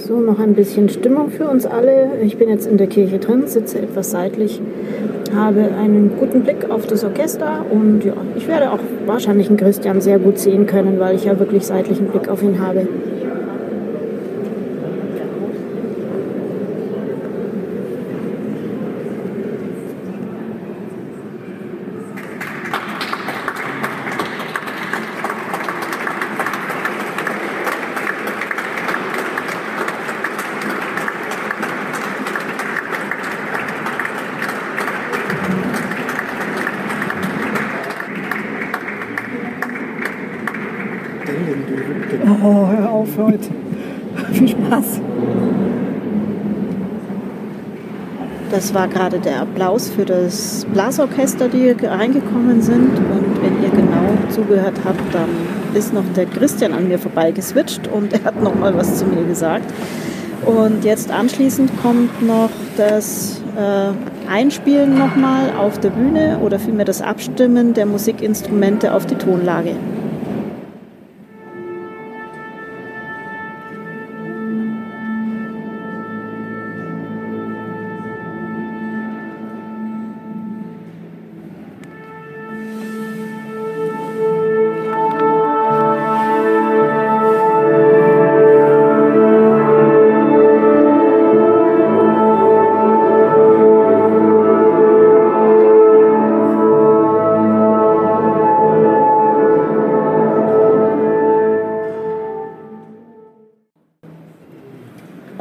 B: So, noch ein bisschen Stimmung für uns alle. Ich bin jetzt in der Kirche drin, sitze etwas seitlich, habe einen guten Blick auf das Orchester und ja, ich werde auch wahrscheinlich einen Christian sehr gut sehen können, weil ich ja wirklich seitlichen Blick auf ihn habe. Oh, hör auf heute. Viel Spaß. Das war gerade der Applaus für das Blasorchester, die reingekommen sind. Und wenn ihr genau zugehört habt, dann ist noch der Christian an mir vorbeigeswitcht und er hat noch mal was zu mir gesagt. Und jetzt anschließend kommt noch das äh, Einspielen nochmal auf der Bühne oder vielmehr das Abstimmen der Musikinstrumente auf die Tonlage.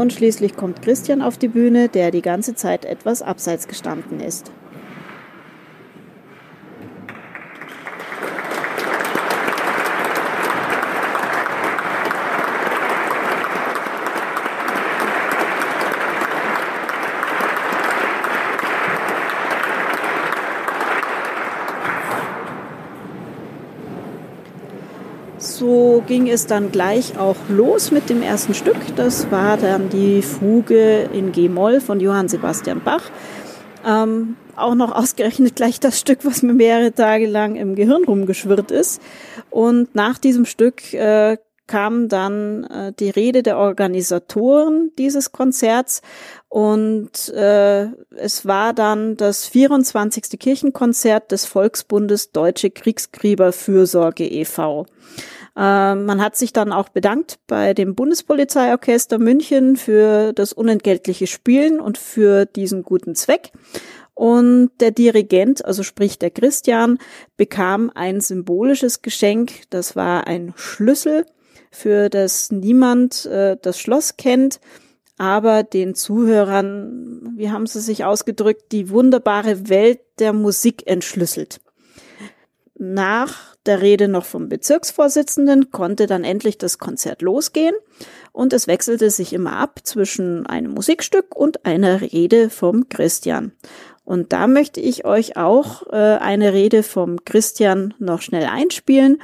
B: Und schließlich kommt Christian auf die Bühne, der die ganze Zeit etwas abseits gestanden ist. So ging es dann gleich auch los mit dem ersten Stück. Das war dann die Fuge in G-Moll von Johann Sebastian Bach. Ähm, auch noch ausgerechnet gleich das Stück, was mir mehrere Tage lang im Gehirn rumgeschwirrt ist. Und nach diesem Stück äh, kam dann äh, die Rede der Organisatoren dieses Konzerts und äh, es war dann das 24. Kirchenkonzert des Volksbundes Deutsche Kriegsgräberfürsorge e.V. Äh, man hat sich dann auch bedankt bei dem Bundespolizeiorchester München für das unentgeltliche Spielen und für diesen guten Zweck. Und der Dirigent, also sprich der Christian, bekam ein symbolisches Geschenk. Das war ein Schlüssel für das niemand äh, das Schloss kennt, aber den Zuhörern, wie haben sie sich ausgedrückt, die wunderbare Welt der Musik entschlüsselt. Nach der Rede noch vom Bezirksvorsitzenden konnte dann endlich das Konzert losgehen und es wechselte sich immer ab zwischen einem Musikstück und einer Rede vom Christian. Und da möchte ich euch auch äh, eine Rede vom Christian noch schnell einspielen,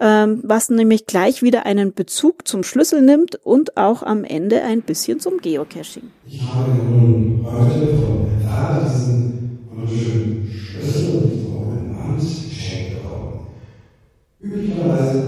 B: ähm, was nämlich gleich wieder einen Bezug zum Schlüssel nimmt und auch am Ende ein bisschen zum Geocaching.
A: Ich habe nun heute vom Vater diesen wunderschönen Üblicherweise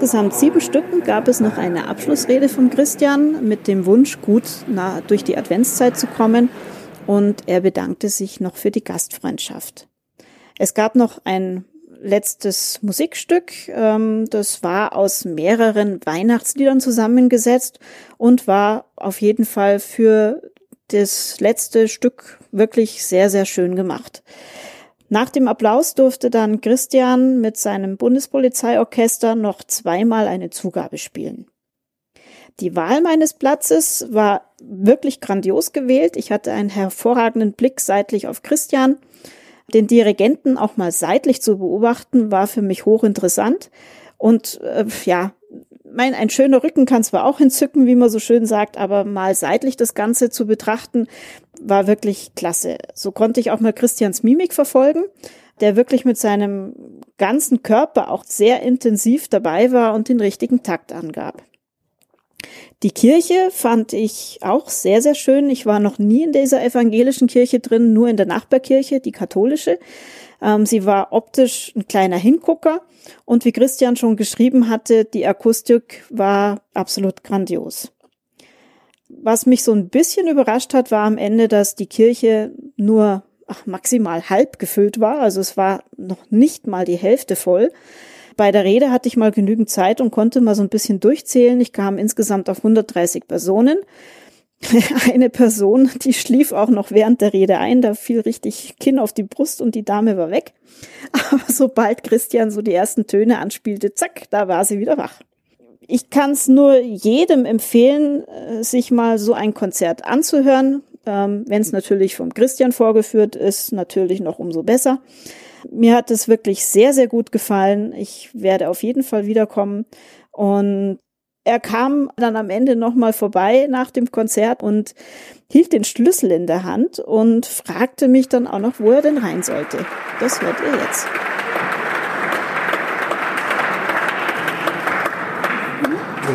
B: insgesamt sieben Stücken gab es noch eine Abschlussrede von Christian mit dem Wunsch, gut durch die Adventszeit zu kommen und er bedankte sich noch für die Gastfreundschaft. Es gab noch ein letztes Musikstück, ähm, das war aus mehreren Weihnachtsliedern zusammengesetzt und war auf jeden Fall für das letzte Stück wirklich sehr, sehr schön gemacht. Nach dem Applaus durfte dann Christian mit seinem Bundespolizeiorchester noch zweimal eine Zugabe spielen. Die Wahl meines Platzes war wirklich grandios gewählt. Ich hatte einen hervorragenden Blick seitlich auf Christian. Den Dirigenten auch mal seitlich zu beobachten, war für mich hochinteressant. Und äh, ja, mein, ein schöner Rücken kann zwar auch entzücken, wie man so schön sagt, aber mal seitlich das Ganze zu betrachten, war wirklich klasse. So konnte ich auch mal Christians Mimik verfolgen, der wirklich mit seinem ganzen Körper auch sehr intensiv dabei war und den richtigen Takt angab. Die Kirche fand ich auch sehr, sehr schön. Ich war noch nie in dieser evangelischen Kirche drin, nur in der Nachbarkirche, die katholische. Ähm, sie war optisch ein kleiner Hingucker und wie Christian schon geschrieben hatte, die Akustik war absolut grandios. Was mich so ein bisschen überrascht hat, war am Ende, dass die Kirche nur ach, maximal halb gefüllt war. Also es war noch nicht mal die Hälfte voll. Bei der Rede hatte ich mal genügend Zeit und konnte mal so ein bisschen durchzählen. Ich kam insgesamt auf 130 Personen. *laughs* eine Person, die schlief auch noch während der Rede ein, da fiel richtig Kinn auf die Brust und die Dame war weg. *laughs* Aber sobald Christian so die ersten Töne anspielte, zack, da war sie wieder wach. Ich kann es nur jedem empfehlen, äh, sich mal so ein Konzert anzuhören. Ähm, Wenn es natürlich vom Christian vorgeführt ist, natürlich noch umso besser. Mir hat es wirklich sehr, sehr gut gefallen. Ich werde auf jeden Fall wiederkommen. Und er kam dann am Ende nochmal vorbei nach dem Konzert und hielt den Schlüssel in der Hand und fragte mich dann auch noch, wo er denn rein sollte. Das hört ihr jetzt.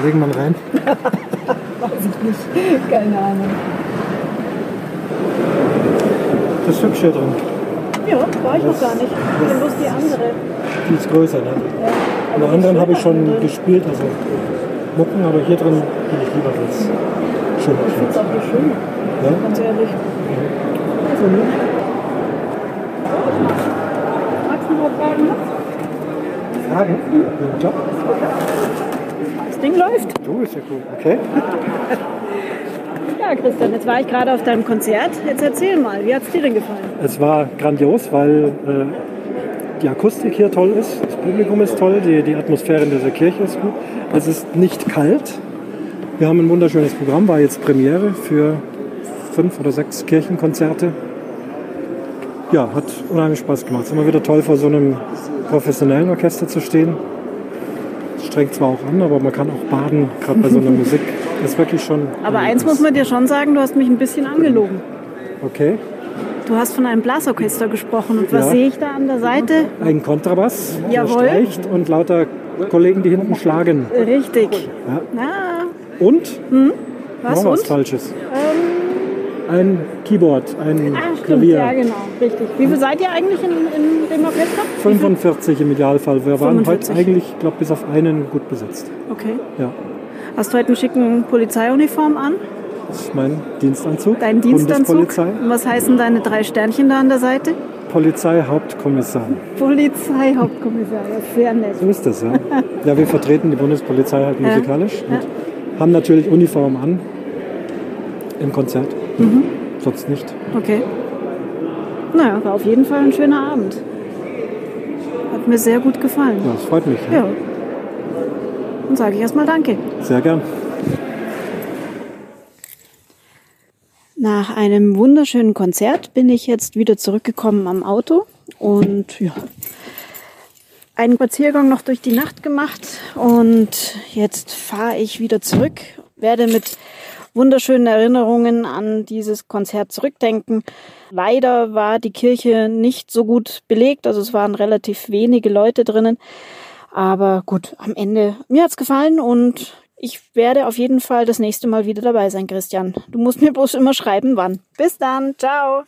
C: Legen mal rein.
B: Weiß ich nicht. Keine Ahnung.
C: Das ist hübsch hier drin.
B: Ja, war ich noch gar nicht. Ich bin bloß die andere.
C: Die ist größer, ne?
B: Ja.
C: In der anderen habe ich schon gespielt, also Mucken, aber hier drin bin ich lieber als schön.
B: Ich finde es auch hier schön,
C: Ja?
B: ganz ehrlich. Also, ne? Magst du noch Fragen noch?
C: Fragen? Ja, klar.
B: Ding läuft.
C: Du ist ja cool. Okay.
B: Ja, Christian, jetzt war ich gerade auf deinem Konzert. Jetzt erzähl mal, wie hat es dir denn gefallen?
C: Es war grandios, weil äh, die Akustik hier toll ist, das Publikum ist toll, die, die Atmosphäre in dieser Kirche ist gut. Es ist nicht kalt. Wir haben ein wunderschönes Programm, war jetzt Premiere für fünf oder sechs Kirchenkonzerte. Ja, hat unheimlich Spaß gemacht. Es ist immer wieder toll, vor so einem professionellen Orchester zu stehen. Strengt zwar auch an, aber man kann auch baden, gerade bei so einer Musik. Das ist wirklich schon.
B: Aber eins muss man dir schon sagen, du hast mich ein bisschen angelogen.
C: Okay.
B: Du hast von einem Blasorchester gesprochen. Und was
C: Ja.
B: sehe ich da an der Seite?
C: Ein Kontrabass,
B: Jawohl.
C: streicht und lauter Kollegen, die hinten schlagen.
B: Richtig.
C: Ja.
B: Na,
C: Und
B: was
C: noch was
B: und?
C: Falsches. Ein Keyboard, ein
B: stimmt,
C: Klavier.
B: ja genau, richtig. Wie viel seid ihr eigentlich in, in dem Orchester?
C: 45 im Idealfall. Wir waren
B: 45.
C: heute eigentlich, glaube bis auf einen gut besetzt.
B: Okay.
C: Ja,
B: Hast du heute einen schicken Polizeiuniform an?
C: das ist mein Dienstanzug.
B: Dein Dienstanzug? Und was heißen deine drei Sternchen da an der Seite?
C: Polizeihauptkommissar.
B: Polizeihauptkommissar, das ist sehr nett.
C: So ist das, ja. *laughs* Ja, wir vertreten die Bundespolizei halt
B: Ja.
C: musikalisch
B: Ja.
C: und haben natürlich Uniform an im Konzert.
B: Mhm.
C: Sonst nicht.
B: Okay. Naja, war auf jeden Fall ein schöner Abend. Hat mir sehr gut gefallen.
C: Ja, das freut mich. Ja.
B: Ja. Dann sage ich erstmal Danke.
C: Sehr gern.
B: Nach einem wunderschönen Konzert bin ich jetzt wieder zurückgekommen am Auto und ja, einen Spaziergang noch durch die Nacht gemacht und jetzt fahre ich wieder zurück, werde mit wunderschönen Erinnerungen an dieses Konzert zurückdenken. Leider war die Kirche nicht so gut belegt, also es waren relativ wenige Leute drinnen. Aber gut, am Ende, mir hat's gefallen und ich werde auf jeden Fall das nächste Mal wieder dabei sein, Christian. Du musst mir bloß immer schreiben, wann. Bis dann, ciao.